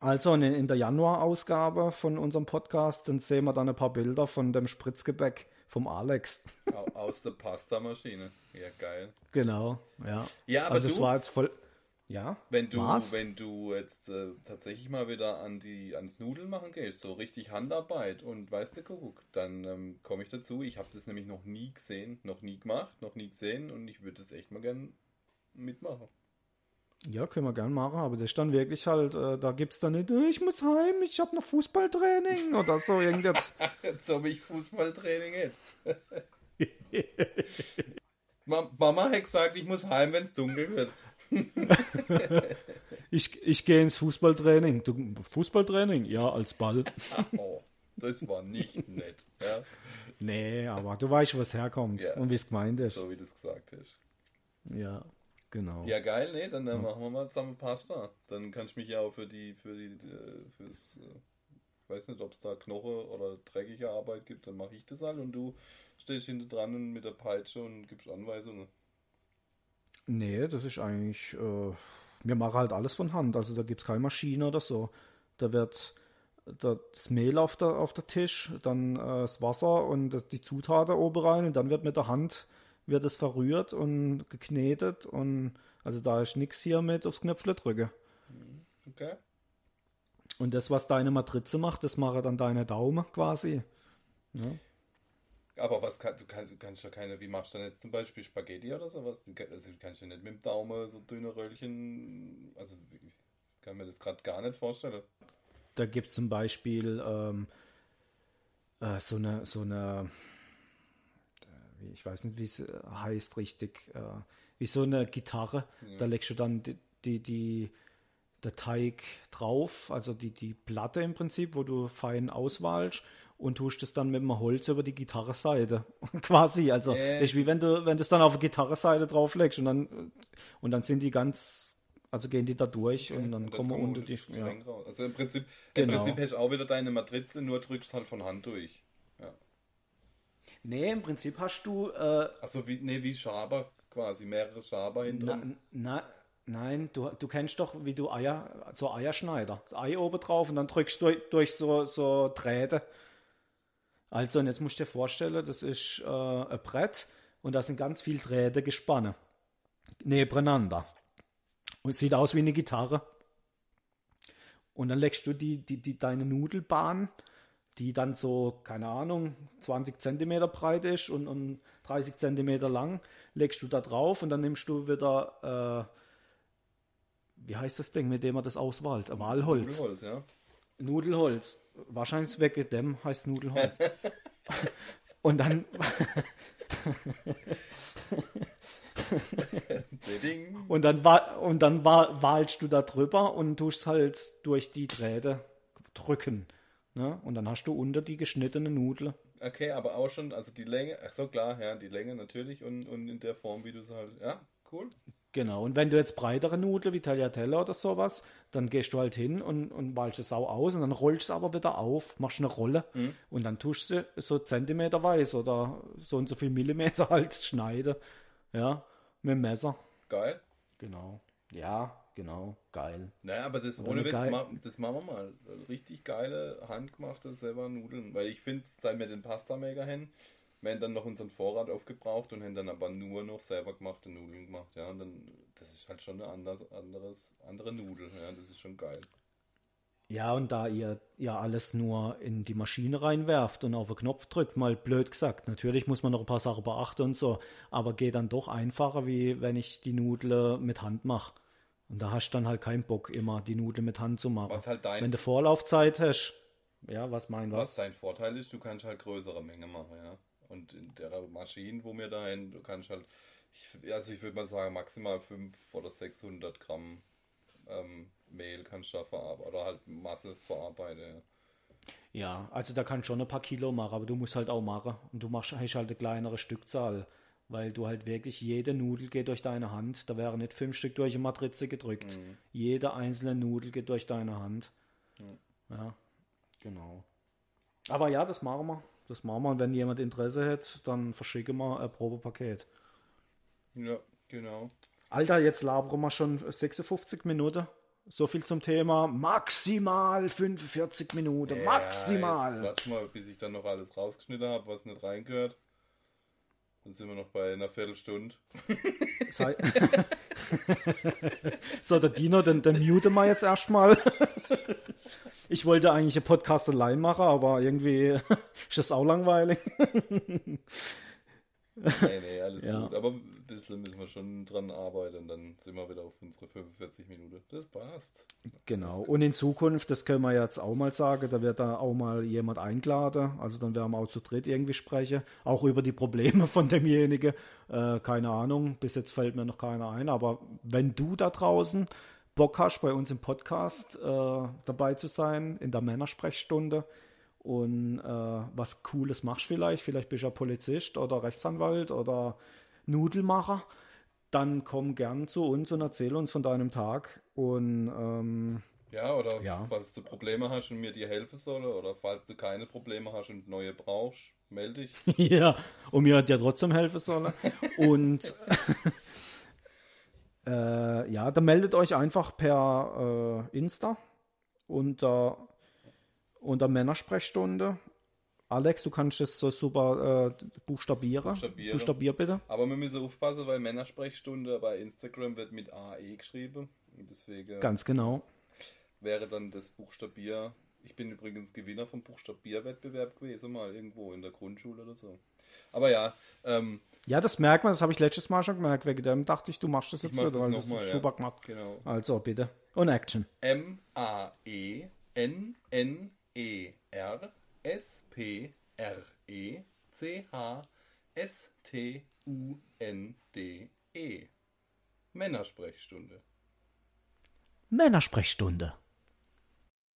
Also in, der Januar-Ausgabe von unserem Podcast, dann sehen wir dann ein paar Bilder von dem Spritzgebäck vom Alex. Au- Aus der Pastamaschine. Ja, geil. genau, ja. Ja, aber also das du, war jetzt voll. Ja. wenn du, war's? wenn du jetzt äh, tatsächlich mal wieder an die, ans Nudeln machen gehst, so richtig Handarbeit und weißt du, Kuckuck, dann ähm, komme ich dazu. Ich habe das nämlich noch nie gesehen, noch nie gemacht, noch nie gesehen und ich würde das echt mal gern mitmachen. Ja, können wir gern machen, aber das ist dann wirklich halt, äh, da gibt's dann nicht, äh, ich muss heim, ich habe noch Fußballtraining oder so irgendwas. Jetzt ob ich Fußballtraining. Ma- Mama hat gesagt, ich muss heim, wenn es dunkel wird. Ich, ich gehe ins Fußballtraining. Du, Fußballtraining? Ja, als Ball. Oh, das war nicht nett. Ja, Nee, aber du weißt, was herkommt Ja. und wie es gemeint ist. so wie du es gesagt hast. Ja, genau. Ja, geil, nee, dann äh, machen wir mal zusammen Pasta. Dann kannst du mich ja auch für die, für die, äh, fürs, äh, ich weiß nicht, ob es da Knoche oder dreckige Arbeit gibt, dann mache ich das halt und du stehst hinter dran und mit der Peitsche und gibst Anweisungen. Nee, das ist eigentlich, äh, wir machen halt alles von Hand. Also da gibt's keine Maschine oder so. Da wird da- das Mehl auf der, auf der Tisch, dann äh, das Wasser und die Zutaten oben rein und dann wird mit der Hand wird es verrührt und geknetet und also da ist nichts hier mit aufs Knöpfle drücken. Okay? Und das, was deine Matrize macht, das mache dann deine Daumen quasi. Ja. Aber was kann, du kannst, du kannst ja keine, wie machst du denn jetzt zum Beispiel Spaghetti oder sowas? Du, kann- also, du kannst ja nicht mit dem Daumen so dünne Röllchen, also ich kann mir das gerade gar nicht vorstellen. Da gibt es zum Beispiel ähm, äh, so eine, so eine, äh, ich weiß nicht, wie es äh, heißt richtig, äh, wie so eine Gitarre. Da legst du dann die, die, die, der Teig drauf, also die, die Platte im Prinzip, wo du fein auswahlst und tust es dann mit dem Holz über die Gitarreseite. Quasi. Also Äh. das ist wie wenn du, wenn du es dann auf die Gitarreseite drauflegst und dann und dann sind die ganz, also gehen die da durch und dann kommen unter die. Ja. Also im Prinzip, Genau. im Prinzip hast du auch wieder deine Matrize, nur drückst halt von Hand durch. Ja. Nee, im Prinzip hast du äh, Also wie, nee, wie Schaber quasi, mehrere Schaber na, na, nein, du, du kennst doch, wie du Eier, so Eierschneider. Das Ei oben drauf und dann drückst du durch, durch so, so Drähte. Also, und jetzt musst du dir vorstellen, das ist äh, ein Brett und da sind ganz viele Drähte gespannt. Nebeneinander. Und es sieht aus wie eine Gitarre. Und dann legst du die, die, die, deine Nudelbahn, die dann so, keine Ahnung, 20 Zentimeter breit ist und, und 30 Zentimeter lang, legst du da drauf und dann nimmst du wieder, äh, wie heißt das Ding, mit dem man das? Ein Walholz. Nudelholz, ja. Nudelholz. Wahrscheinlich wegen dem heißt Nudelholz. und dann, und dann, und dann wa- wahlst du da drüber und tust halt durch die Drähte drücken. Ne? Und dann hast du unter die geschnittene Nudel. Okay, aber auch schon, also die Länge, ach so klar, ja, die Länge natürlich und, und in der Form, wie du es halt, ja, cool. Genau, und wenn du jetzt breitere Nudeln wie Tagliatelle oder sowas, dann gehst du halt hin und, und walst es auch aus und dann rollst du aber wieder auf, machst eine Rolle und dann tust du sie so zentimeterweise oder so und so viel Millimeter halt schneiden. Ja, mit dem Messer. Geil. Genau. Ja, genau. Geil. Naja, aber das Aber ohne Witz, ma, das machen wir mal. Richtig geile, handgemachte selber Nudeln. Weil ich finde, seit wir den Pasta-Maker haben, wir haben dann noch unseren Vorrat aufgebraucht und haben dann aber nur noch selber gemachte Nudeln gemacht. Ja, und dann, das ist halt schon eine anders, anderes, andere Nudel. Ja, das ist schon geil. Ja, und da ihr ja alles nur in die Maschine reinwerft und auf den Knopf drückt, mal blöd gesagt. Natürlich muss man noch ein paar Sachen beachten und so, aber geht dann doch einfacher, wie wenn ich die Nudel mit Hand mache. Und da hast du dann halt keinen Bock, immer die Nudel mit Hand zu machen. Was halt dein, Wenn du Vorlaufzeit hast, ja, was mein was was? dein Vorteil ist, du kannst halt größere Menge machen, ja. Und in der Maschine, wo wir da hin, du kannst halt, ich, also ich würde mal sagen, maximal 500 oder 600 Gramm ähm, Mehl kannst du da verarbeiten oder halt Masse verarbeiten. Ja. Ja, also da kann schon ein paar Kilo machen, aber du musst halt auch machen. Und du machst hast halt eine kleinere Stückzahl, weil du halt wirklich jede Nudel geht durch deine Hand. Da wären nicht fünf Stück durch eine Matrize gedrückt. Jede einzelne Nudel geht durch deine Hand. Ja, genau. Aber ja, das machen wir. Das machen wir. Und wenn jemand Interesse hat, dann verschicken wir ein Probepaket. Ja, genau. Alter, jetzt labern wir schon 56 Minuten. So viel zum Thema maximal 45 Minuten. Ja, maximal. Jetzt warte mal, bis ich dann noch alles rausgeschnitten habe, was nicht reingehört. Dann sind wir noch bei einer Viertelstunde. So, der Dino, den, den muten wir jetzt erstmal. Ich wollte eigentlich einen Podcast allein machen, aber irgendwie ist das auch langweilig. Nee, nee, alles Ja. gut. Aber ein bisschen müssen wir schon dran arbeiten. Dann sind wir wieder auf unsere 45 Minuten. Das passt. Genau. Und in Zukunft, das können wir jetzt auch mal sagen, da wird da auch mal jemand eingeladen. Also dann werden wir auch zu dritt irgendwie sprechen. Auch über die Probleme von demjenigen. Äh, keine Ahnung, bis jetzt fällt mir noch keiner ein. Aber wenn du da draußen Bock hast, bei uns im Podcast äh, dabei zu sein, in der Männersprechstunde und äh, was Cooles machst vielleicht, vielleicht bist du ja Polizist oder Rechtsanwalt oder Nudelmacher, dann komm gern zu uns und erzähl uns von deinem Tag. Und ähm, Ja, oder Ja. falls du Probleme hast und mir dir helfen soll, oder falls du keine Probleme hast und neue brauchst, melde dich. Ja, und mir hat ja trotzdem helfen sollen. Und äh, ja, dann meldet euch einfach per äh, Insta unter, unter Männersprechstunde. Alex, du kannst es so super äh, buchstabieren. Buchstabieren. Buchstabier bitte. Aber wir müssen aufpassen, weil Männersprechstunde bei Instagram wird mit AE geschrieben. Und deswegen Ganz genau. wäre dann das Buchstabier. Ich bin übrigens Gewinner vom Buchstabierwettbewerb gewesen, mal irgendwo in der Grundschule oder so. Aber ja, ähm, Ja, das merkt man, das habe ich letztes Mal schon gemerkt. Wegen dem dachte ich, du machst das jetzt wieder, das weil das mal, ja. super gemacht. genau. Also bitte. Und Action. E M-A-E-N-N-E-R-S-P-R-E-C-H-S-T-U-N-D-E. Männersprechstunde. Männersprechstunde.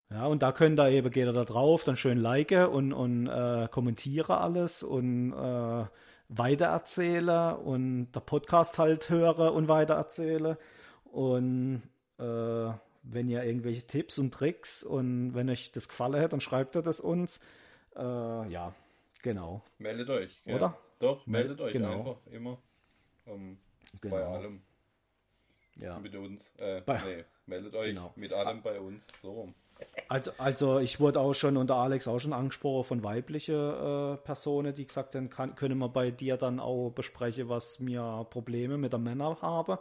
Ja, und da könnt ihr eben, geht ihr da drauf, dann schön liken und, und äh, kommentiere alles und äh, weitererzähle und der Podcast halt höre und weitererzähle. Und äh, wenn ihr irgendwelche Tipps und Tricks und wenn euch das gefallen hat, dann schreibt ihr das uns. Äh, ja, genau. Meldet euch. Ja. Oder? Doch, meldet euch genau. einfach immer. Ähm, Genau. Bei allem Ja. mit uns. Äh, Bei- nee, meldet euch Genau. mit allem bei uns. So rum. Also, also ich wurde auch schon unter Alex auch schon angesprochen von weiblichen äh, Personen, die gesagt haben, kann, können wir bei dir dann auch besprechen, was mir Probleme mit der Männer habe.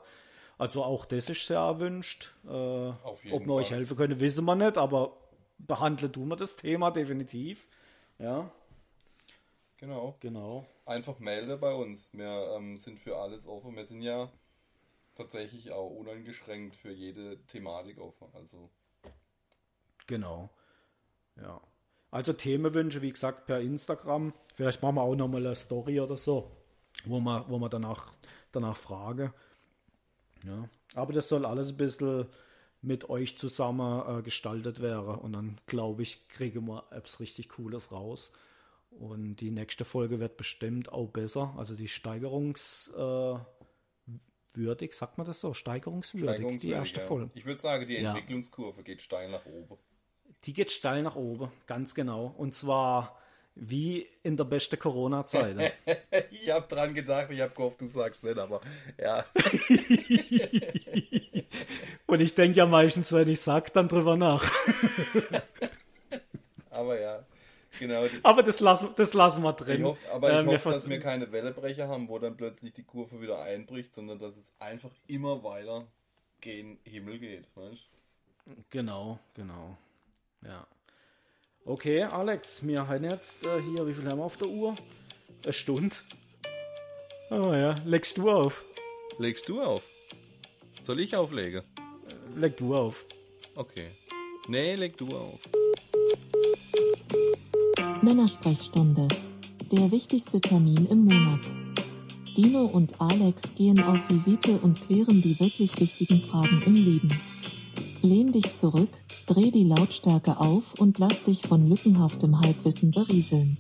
Also auch das ist sehr erwünscht. Äh, Auf jeden ob wir euch helfen können, wissen wir nicht, aber behandeln tun wir das Thema definitiv. Ja, Genau. genau. Einfach melde bei uns. Wir ähm, sind für alles offen. Wir sind ja tatsächlich auch uneingeschränkt für jede Thematik offen. Also Genau. Ja. Also Themenwünsche, wie gesagt, per Instagram. Vielleicht machen wir auch nochmal eine Story oder so, wo man, wo man danach, danach frage. Ja. Aber das soll alles ein bisschen mit euch zusammen äh, gestaltet werden. Und dann, glaube ich, kriegen wir etwas richtig Cooles raus. Und die nächste Folge wird bestimmt auch besser. Also die Steigerungswürdig, äh, sagt man das so? Steigerungswürdig, die steigerungswürdig, erste ja. Folge. Ich würde sagen, die Ja. Entwicklungskurve geht steil nach oben. Die geht steil nach oben, ganz genau. Und zwar wie in der besten Corona-Zeit. ich habe dran gedacht, ich habe gehofft, du sagst nicht, aber ja. Und ich denke ja meistens, wenn ich sag, dann drüber nach. Aber ja, genau. Aber das lassen, das lassen wir drin. ich hoffe, aber ich Ähm, hoffe, dass wir keine Wellebrecher haben, wo dann plötzlich die Kurve wieder einbricht, sondern dass es einfach immer weiter gen Himmel geht. Weißt? Genau, genau. Ja. Okay, Alex, wir haben jetzt äh, hier, wie viel haben wir auf der Uhr? Eine Stunde. Oh ja, legst du auf. Legst du auf? Soll ich auflegen? Leg du auf. Okay. Nee, leg du auf. Männersprechstunde. Der wichtigste Termin im Monat. Dino und Alex gehen auf Visite und klären die wirklich wichtigen Fragen im Leben. Lehn dich zurück, Dreh die Lautstärke auf und lass dich von lückenhaftem Halbwissen berieseln.